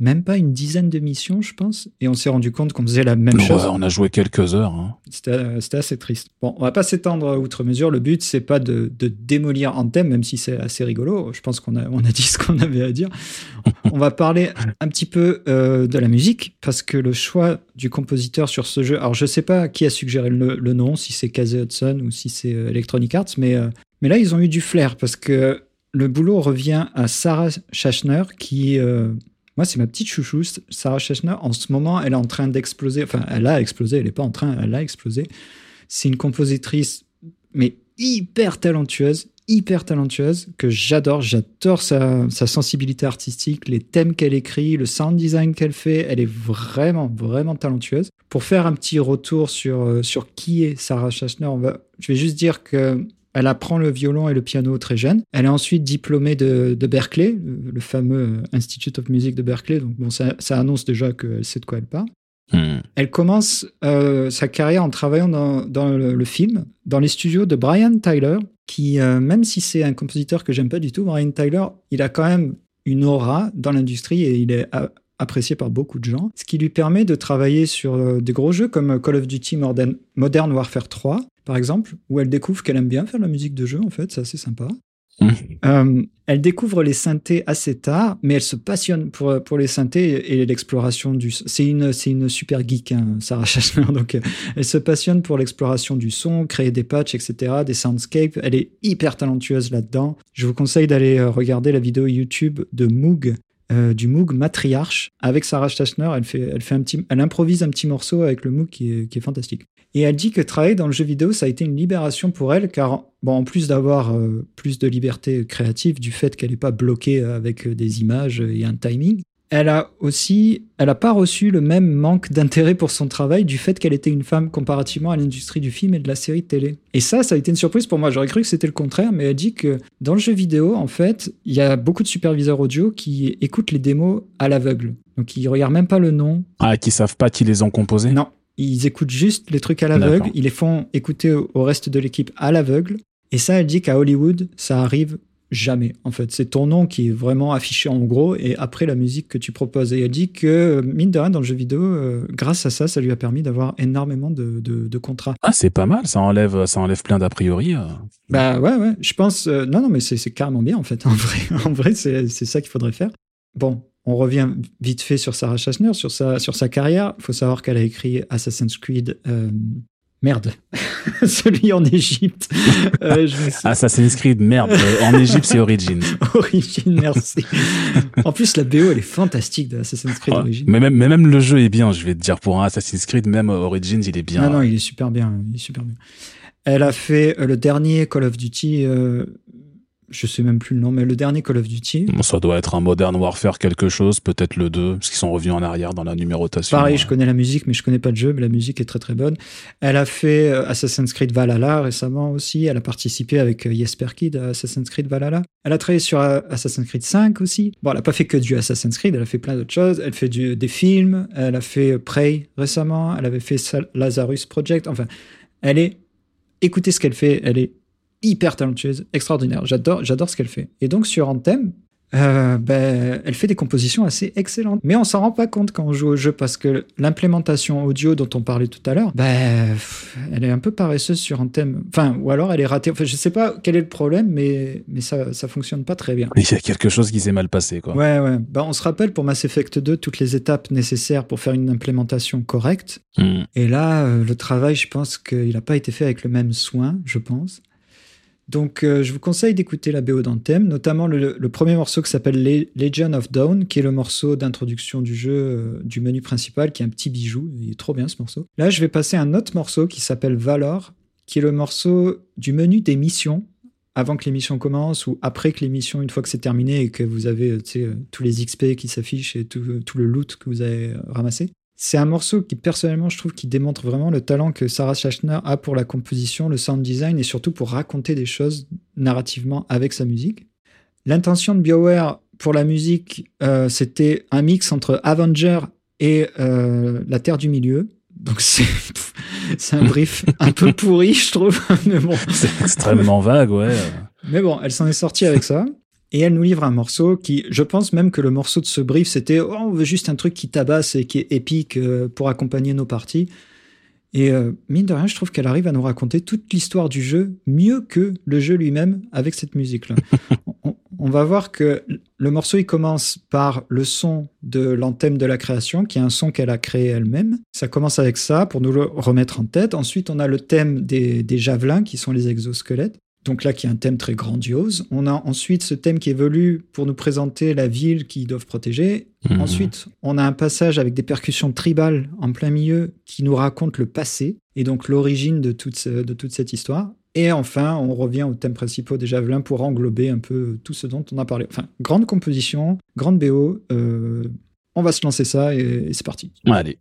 même pas une dizaine de missions, je pense, et on s'est rendu compte qu'on faisait la même chose. on a joué quelques heures. Hein. C'était assez triste. Bon, on va pas s'étendre outre mesure. Le but, c'est pas de, démolir Anthem, même si c'est assez rigolo. Je pense qu'on a, on a dit ce qu'on avait à dire. on va parler un petit peu euh, de la musique, parce que le choix du compositeur sur ce jeu, alors je sais pas qui a suggéré le, nom, si c'est Casey Hudson ou si c'est euh, Electronic Arts, mais, euh, mais là, ils ont eu du flair, parce que le boulot revient à Sarah Schachner, qui moi, c'est ma petite chouchou, Sarah Schechner. En ce moment, elle est en train d'exploser. Enfin, elle a explosé, elle n'est pas en train, elle a explosé. C'est une compositrice, mais hyper talentueuse, hyper talentueuse, que j'adore. J'adore sa, sensibilité artistique, les thèmes qu'elle écrit, le sound design qu'elle fait. Elle est vraiment, vraiment talentueuse. Pour faire un petit retour sur, euh, sur qui est Sarah va, je vais juste dire que elle apprend le violon et le piano très jeune. Elle est ensuite diplômée de, Berkeley, le, fameux Institute of Music de Berkeley. Donc bon, ça, annonce déjà qu'elle sait de quoi elle parle. Hmm. Elle commence euh, sa carrière en travaillant dans, le, film, dans les studios de Brian Tyler, qui, euh, même si c'est un compositeur que j'aime pas du tout, Brian Tyler, il a quand même une aura dans l'industrie et il est apprécié par beaucoup de gens, ce qui lui permet de travailler sur euh, des gros jeux comme Call of Duty Modern Warfare 3, par exemple, où elle découvre qu'elle aime bien faire la musique de jeu, en fait, c'est assez sympa. Mmh. Euh, elle découvre les synthés assez tard, mais elle se passionne pour, pour les synthés et l'exploration du. C'est une, c'est une super geek, hein, Sarah Schachner. Donc, euh, elle se passionne pour l'exploration du son, créer des patchs, etc., des soundscapes. Elle est hyper talentueuse là-dedans. Je vous conseille d'aller regarder la vidéo YouTube de Moog, euh, du Moog Matriarche avec Sarah Stachner. Elle, fait, elle, fait un petit, elle improvise un petit morceau avec le Moog qui est, fantastique. Et elle dit que travailler dans le jeu vidéo, ça a été une libération pour elle, car bon, en plus d'avoir euh, plus de liberté créative du fait qu'elle n'est pas bloquée avec des images et un timing, elle a aussi, elle n'a pas reçu le même manque d'intérêt pour son travail du fait qu'elle était une femme comparativement à l'industrie du film et de la série de télé. Et ça, ça a été une surprise pour moi. J'aurais cru que c'était le contraire, mais elle dit que dans le jeu vidéo, en fait, il y a beaucoup de superviseurs audio qui écoutent les démos à l'aveugle. Donc ils regardent même pas le nom. Ah, qui savent pas qui les ont composés Non, ils écoutent juste les trucs à l'aveugle. Ils les font écouter au reste de l'équipe à l'aveugle. Et ça, elle dit qu'à Hollywood, ça arrive jamais. En fait, c'est ton nom qui est vraiment affiché en gros et après la musique que tu proposes. Et elle dit que, mine de rien, dans le jeu vidéo, euh, grâce à ça, ça lui a permis d'avoir énormément de, de, contrats. Ah, c'est pas mal, ça enlève, ça enlève plein d'a priori. Euh. Bah ouais, ouais, je pense. Euh, non, non, mais c'est carrément bien en fait. En vrai, en vrai c'est ça qu'il faudrait faire. Bon, on revient vite fait sur Sarah Schachner, sur sa, sur sa carrière. Il faut savoir qu'elle a écrit Assassin's Creed Merde, celui en Égypte. Euh, Assassin's Creed, merde. Euh, en Égypte, c'est Origins. Origins, merci. en plus, la BO, elle est fantastique de Assassin's Creed Origins. Mais même, mais même le jeu est bien, je vais te dire. Pour un Assassin's Creed, même Origins, il est bien. Non, non, il est super bien. Il est super bien. Elle a fait euh, le dernier Call of Duty. Je sais même plus le nom, mais le dernier Call of Duty. Ça doit être un Modern Warfare quelque chose, peut-être le 2, parce qu'ils sont revenus en arrière dans la numérotation. Pareil, je connais la musique, mais je connais pas le jeu, mais la musique est très très bonne. Elle a fait euh, Assassin's Creed Valhalla récemment aussi. Elle a participé avec euh, Jesper Kid à Assassin's Creed Valhalla. Elle a travaillé sur euh, Assassin's Creed 5 aussi. Bon, elle a pas fait que du Assassin's Creed, elle a fait plein d'autres choses. Elle fait du, des films, elle a fait Prey récemment, elle avait fait Lazarus Project. Enfin, elle est. Écoutez ce qu'elle fait, elle est hyper talentueuse, extraordinaire. J'adore, j'adore ce qu'elle fait. Et donc sur Anthem, euh, ben, elle fait des compositions assez excellentes. Mais on s'en rend pas compte quand on joue au jeu parce que l'implémentation audio dont on parlait tout à l'heure, ben, elle est un peu paresseuse sur un thème. Enfin, ou alors elle est ratée. Enfin, je sais pas quel est le problème, mais, mais ça, ça fonctionne pas très bien. Il y a quelque chose qui s'est mal passé, quoi. Ouais, ouais. Ben, on se rappelle pour Mass Effect 2 toutes les étapes nécessaires pour faire une implémentation correcte. Hmm. Et là, euh, le travail, je pense qu'il n'a pas été fait avec le même soin, je pense. Donc, euh, je vous conseille d'écouter la BO d'Anthem, notamment le, premier morceau qui s'appelle Legion of Dawn, qui est le morceau d'introduction du jeu, euh, du menu principal, qui est un petit bijou. Il est trop bien ce morceau. Là, je vais passer un autre morceau qui s'appelle Valor, qui est le morceau du menu des missions, avant que l'émission commence ou après que l'émission, une fois que c'est terminé et que vous avez euh, tous les XP qui s'affichent et tout, le loot que vous avez ramassé. C'est un morceau qui, personnellement, je trouve qui démontre vraiment le talent que Sarah Schachner a pour la composition, le sound design et surtout pour raconter des choses narrativement avec sa musique. L'intention de BioWare pour la musique, euh, c'était un mix entre Avenger et euh, La Terre du Milieu. Donc c'est un brief un peu pourri, je trouve. Mais bon. C'est extrêmement vague, ouais. Mais bon, elle s'en est sortie avec ça. Et elle nous livre un morceau qui, je pense même que le morceau de ce brief, c'était oh, on veut juste un truc qui tabasse et qui est épique euh, pour accompagner nos parties. Et euh, mine de rien, je trouve qu'elle arrive à nous raconter toute l'histoire du jeu mieux que le jeu lui-même avec cette musique-là. on, va voir que le morceau, il commence par le son de l'anthème de la création, qui est un son qu'elle a créé elle-même. Ça commence avec ça pour nous le remettre en tête. Ensuite, on a le thème des, des javelins, qui sont les exosquelettes donc là qui est un thème très grandiose. On a ensuite ce thème qui évolue pour nous présenter la ville qu'ils doivent protéger. Mhm. Ensuite, on a un passage avec des percussions tribales en plein milieu qui nous raconte le passé et donc l'origine de toute, de toute cette histoire. Et enfin, on revient au thème principal des javelins pour englober un peu tout ce dont on a parlé. Enfin, grande composition, grande BO. Euh, on va se lancer ça et, et c'est parti. Allez.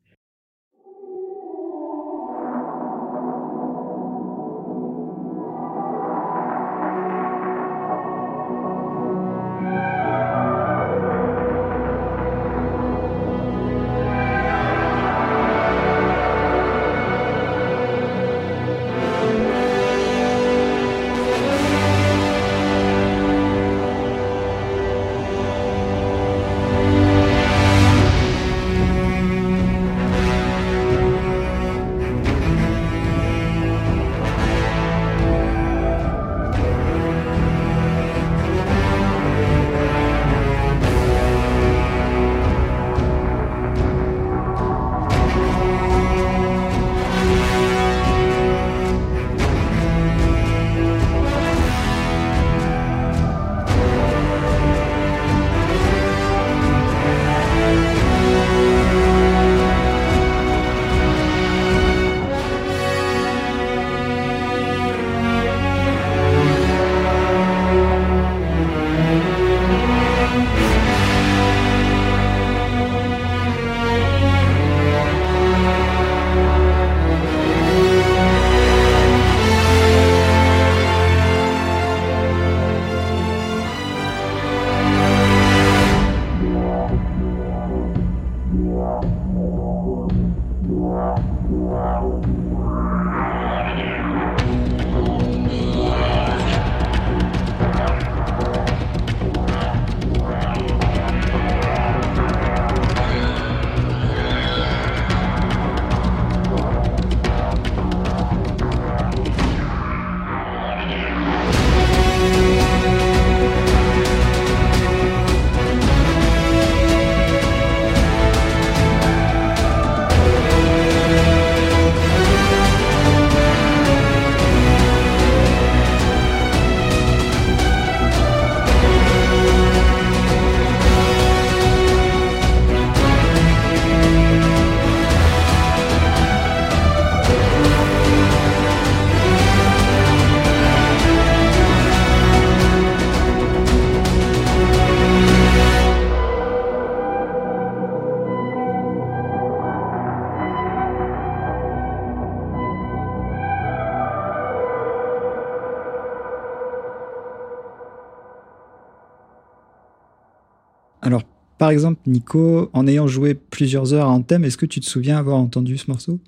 Par exemple, Nico, en ayant joué plusieurs heures à Anthem, est-ce que tu te souviens avoir entendu ce morceau?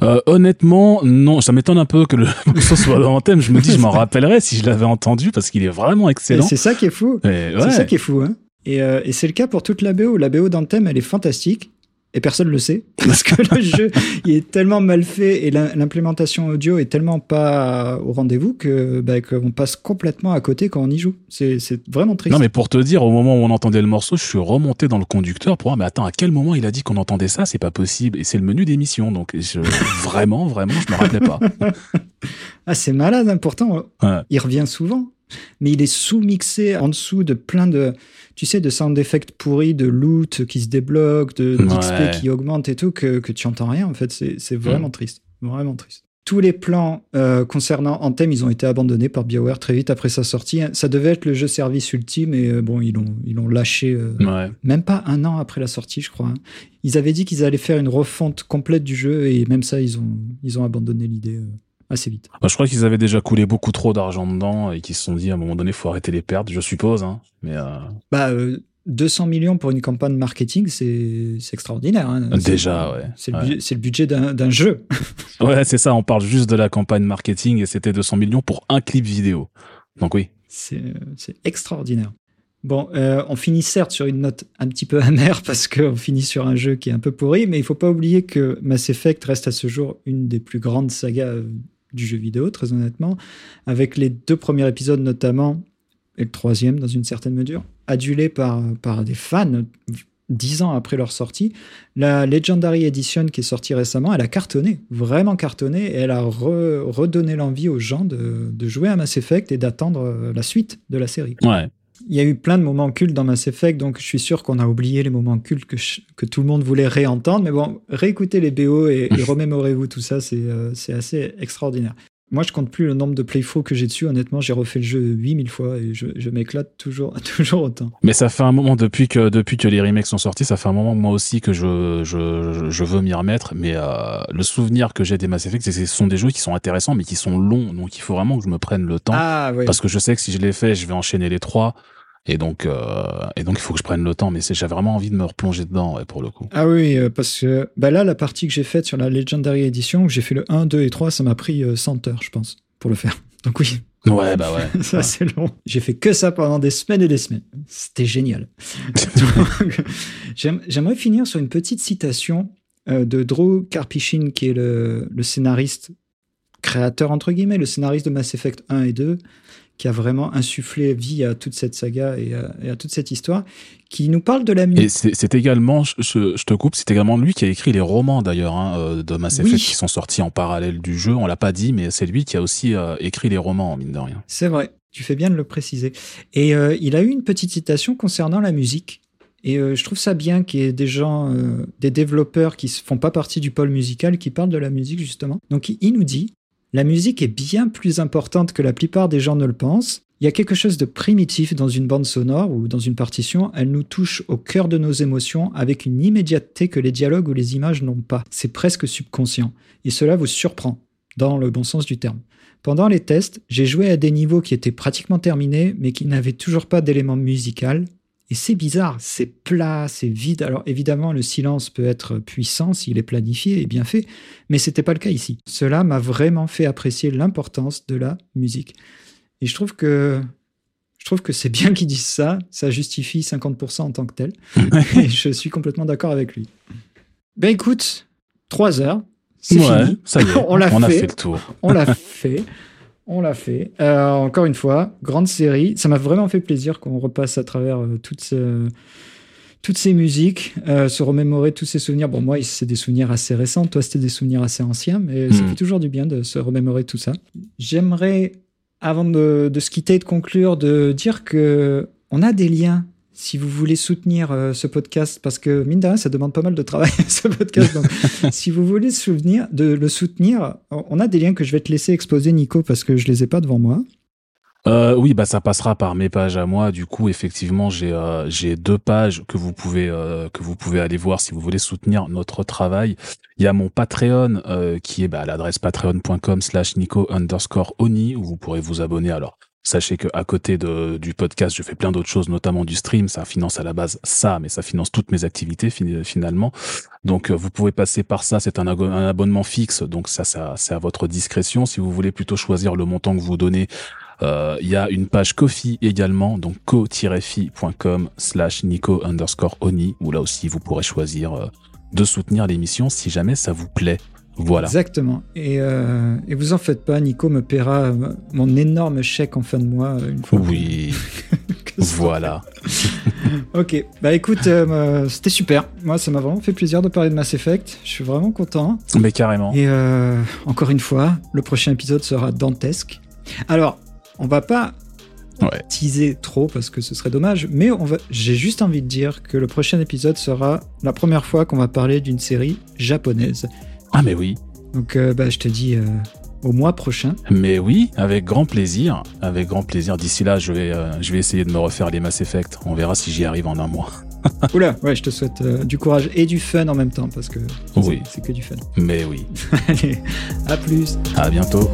Euh, honnêtement, non, ça m'étonne un peu que le morceau soit dans Anthem. Je me dis, je m'en rappellerais si je l'avais entendu parce qu'il est vraiment excellent. C'est ça qui est fou. C'est ça qui est fou. Hein. Et, euh, et c'est le cas pour toute la BO. La BO d'Anthem, elle est fantastique et personne le sait parce que le jeu il est tellement mal fait et l'implémentation audio est tellement pas au rendez-vous que bah, qu'on passe complètement à côté quand on y joue. C'est vraiment triste. Non mais pour te dire, au moment où on entendait le morceau, je suis remonté dans le conducteur pour voir mais attends à quel moment il a dit qu'on entendait ça? C'est pas possible et c'est le menu d'émission donc je, vraiment vraiment je me rappelais pas. ah c'est malade hein, pourtant il revient souvent mais il est sous-mixé en dessous de plein de, tu sais, de sound effects pourris, de loot qui se débloque, de d'XP qui augmente et tout, que, que tu entends rien, en fait. C'est vraiment mm. triste. Vraiment triste. Tous les plans euh, concernant Anthem, ils ont été abandonnés par BioWare très vite après sa sortie. Ça devait être le jeu service ultime et euh, bon, ils l'ont ils lâché euh, même pas un an après la sortie, je crois. Hein. Ils avaient dit qu'ils allaient faire une refonte complète du jeu et même ça, ils ont ils ont abandonné l'idée assez vite. Bah, je crois qu'ils avaient déjà coulé beaucoup trop d'argent dedans et qu'ils se sont dit à un moment donné, faut arrêter les pertes, je suppose. Hein. Mais euh... bah, 200 euh, millions pour une campagne marketing, c'est extraordinaire. Hein. Déjà, ouais. C'est le, le, budget d'un jeu. ouais, c'est ça. On parle juste de la campagne marketing et c'était 200 millions pour un clip vidéo. Donc oui. C'est extraordinaire. Bon, euh, on finit certes sur une note un petit peu amère parce qu'on finit sur un jeu qui est un peu pourri, mais il faut pas oublier que Mass Effect reste à ce jour une des plus grandes sagas du jeu vidéo, très honnêtement, avec les deux premiers épisodes notamment, et le troisième dans une certaine mesure, adulés par, par des fans dix ans après leur sortie. La Legendary Edition qui est sortie récemment, elle a cartonné, vraiment cartonné, et elle a redonné l'envie aux gens de, de, jouer à Mass Effect et d'attendre la suite de la série. Ouais il y a eu plein de moments cultes dans Mass Effect, donc je suis sûr qu'on a oublié les moments cultes que, que tout le monde voulait réentendre. Mais bon, réécoutez les BO et, remémorez-vous tout ça, euh, c'est assez extraordinaire. Moi, je compte plus le nombre de playthroughs que j'ai dessus. Honnêtement, j'ai refait le jeu 8000 fois et je, m'éclate toujours, toujours autant. Mais ça fait un moment depuis que, depuis que les remakes sont sortis, ça fait un moment moi aussi que je, je, je veux m'y remettre. Mais euh, le souvenir que j'ai des Mass Effect, c'est que ce sont des jeux qui sont intéressants, mais qui sont longs. Donc il faut vraiment que je me prenne le temps. Ah, Parce que je sais que si je les fais, je vais enchaîner les trois. Et donc, euh, et donc, il faut que je prenne le temps. Mais j'ai vraiment envie de me replonger dedans, pour le coup. Ah oui, euh, parce que bah là, la partie que j'ai faite sur la Legendary Edition, j'ai fait le 1, 2 et 3, ça m'a pris 100 euh, heures, je pense, pour le faire. Donc oui. Ouais, bah ouais. ça, c'est long. J'ai fait que ça pendant des semaines et des semaines. C'était génial. J'aimerais finir sur une petite citation de Drew Karpyshyn, qui est le, le scénariste créateur, entre guillemets, le scénariste de Mass Effect 1 et 2, qui a vraiment insufflé vie à toute cette saga et à, toute cette histoire, qui nous parle de la musique. c'est également, je, te coupe, c'est également lui qui a écrit les romans d'ailleurs hein, euh, de Mass Effect qui sont sortis en parallèle du jeu. On l'a pas dit, mais c'est lui qui a aussi euh, écrit les romans, mine de rien. C'est vrai. Tu fais bien de le préciser. Et euh, il a eu une petite citation concernant la musique. Et je trouve ça bien qu'il y ait des gens, des développeurs qui ne font pas partie du pôle musical, qui parlent de la musique justement. Donc il nous dit la musique est bien plus importante que la plupart des gens ne le pensent. Il y a quelque chose de primitif dans une bande sonore ou dans une partition. Elle nous touche au cœur de nos émotions avec une immédiateté que les dialogues ou les images n'ont pas. C'est presque subconscient. Et cela vous surprend, dans le bon sens du terme. Pendant les tests, j'ai joué à des niveaux qui étaient pratiquement terminés, mais qui n'avaient toujours pas d'élément musical, et c'est bizarre, c'est plat, c'est vide. Alors évidemment, le silence peut être puissant s'il est planifié et bien fait, mais c'était pas le cas ici. Cela m'a vraiment fait apprécier l'importance de la musique. Et je trouve que je trouve que c'est bien qu'il dise ça, ça justifie 50% en tant que tel. et je suis complètement d'accord avec lui. Ben écoute, trois heures, c'est fini. Ça y est, on, l'a fait. a fait le tour. on l'a fait. On l'a fait. Euh, encore une fois, grande série. Ça m'a vraiment fait plaisir qu'on repasse à travers euh, toutes, toutes ces musiques, euh, se remémorer tous ces souvenirs. Bon, moi, c'est des souvenirs assez récents. Toi, c'était des souvenirs assez anciens, mais ça hmm. fait toujours du bien de se remémorer tout ça. J'aimerais, avant de, de se quitter et de conclure, de dire que on a des liens si vous voulez soutenir euh, ce podcast, parce que mine de rien, ça demande pas mal de travail, ce podcast. Donc, si vous voulez souvenir, de le soutenir, on a des liens que je vais te laisser exposer, Nico, parce que je les ai pas devant moi. Euh, oui, bah ça passera par mes pages à moi. Du coup, effectivement, j'ai euh, j'ai deux pages que vous pouvez que vous pouvez aller voir si vous voulez soutenir notre travail. Il y a mon Patreon qui est bah, à l'adresse patreon.com/nico underscore oni où vous pourrez vous abonner. Alors Sachez que à côté du podcast, je fais plein d'autres choses, notamment du stream. Ça finance à la base ça, mais ça finance toutes mes activités finalement. Donc, euh, vous pouvez passer par ça. C'est un, abonnement fixe, donc ça, c'est à votre discrétion. Si vous voulez plutôt choisir le montant que vous donnez, euh, il y a une page Kofi également, donc ko-fi.com slash nico underscore oni, où là aussi vous pourrez choisir euh, de soutenir l'émission si jamais ça vous plaît. Voilà. Exactement. Et, euh, et, vous en faites pas, Nico me paiera mon énorme chèque en fin de mois une fois. Oui. voilà. ok. Bah écoute, euh, c'était super. Moi, ça m'a vraiment fait plaisir de parler de Mass Effect. Je suis vraiment content. Mais carrément. Et euh, encore une fois, le prochain épisode sera dantesque. Alors, on va pas ouais. teaser trop parce que ce serait dommage, mais on va... j'ai juste envie de dire que le prochain épisode sera la première fois qu'on va parler d'une série japonaise. Ah mais oui. Donc euh, bah, je te dis euh, au mois prochain. Mais oui, avec grand plaisir. Avec grand plaisir. D'ici là, je vais, euh, je vais essayer de me refaire les Mass Effect. On verra si j'y arrive en un mois. Oula, ouais, je te souhaite du courage et du fun en même temps parce que oui. c'est que du fun. Mais oui. Allez, à plus. À bientôt.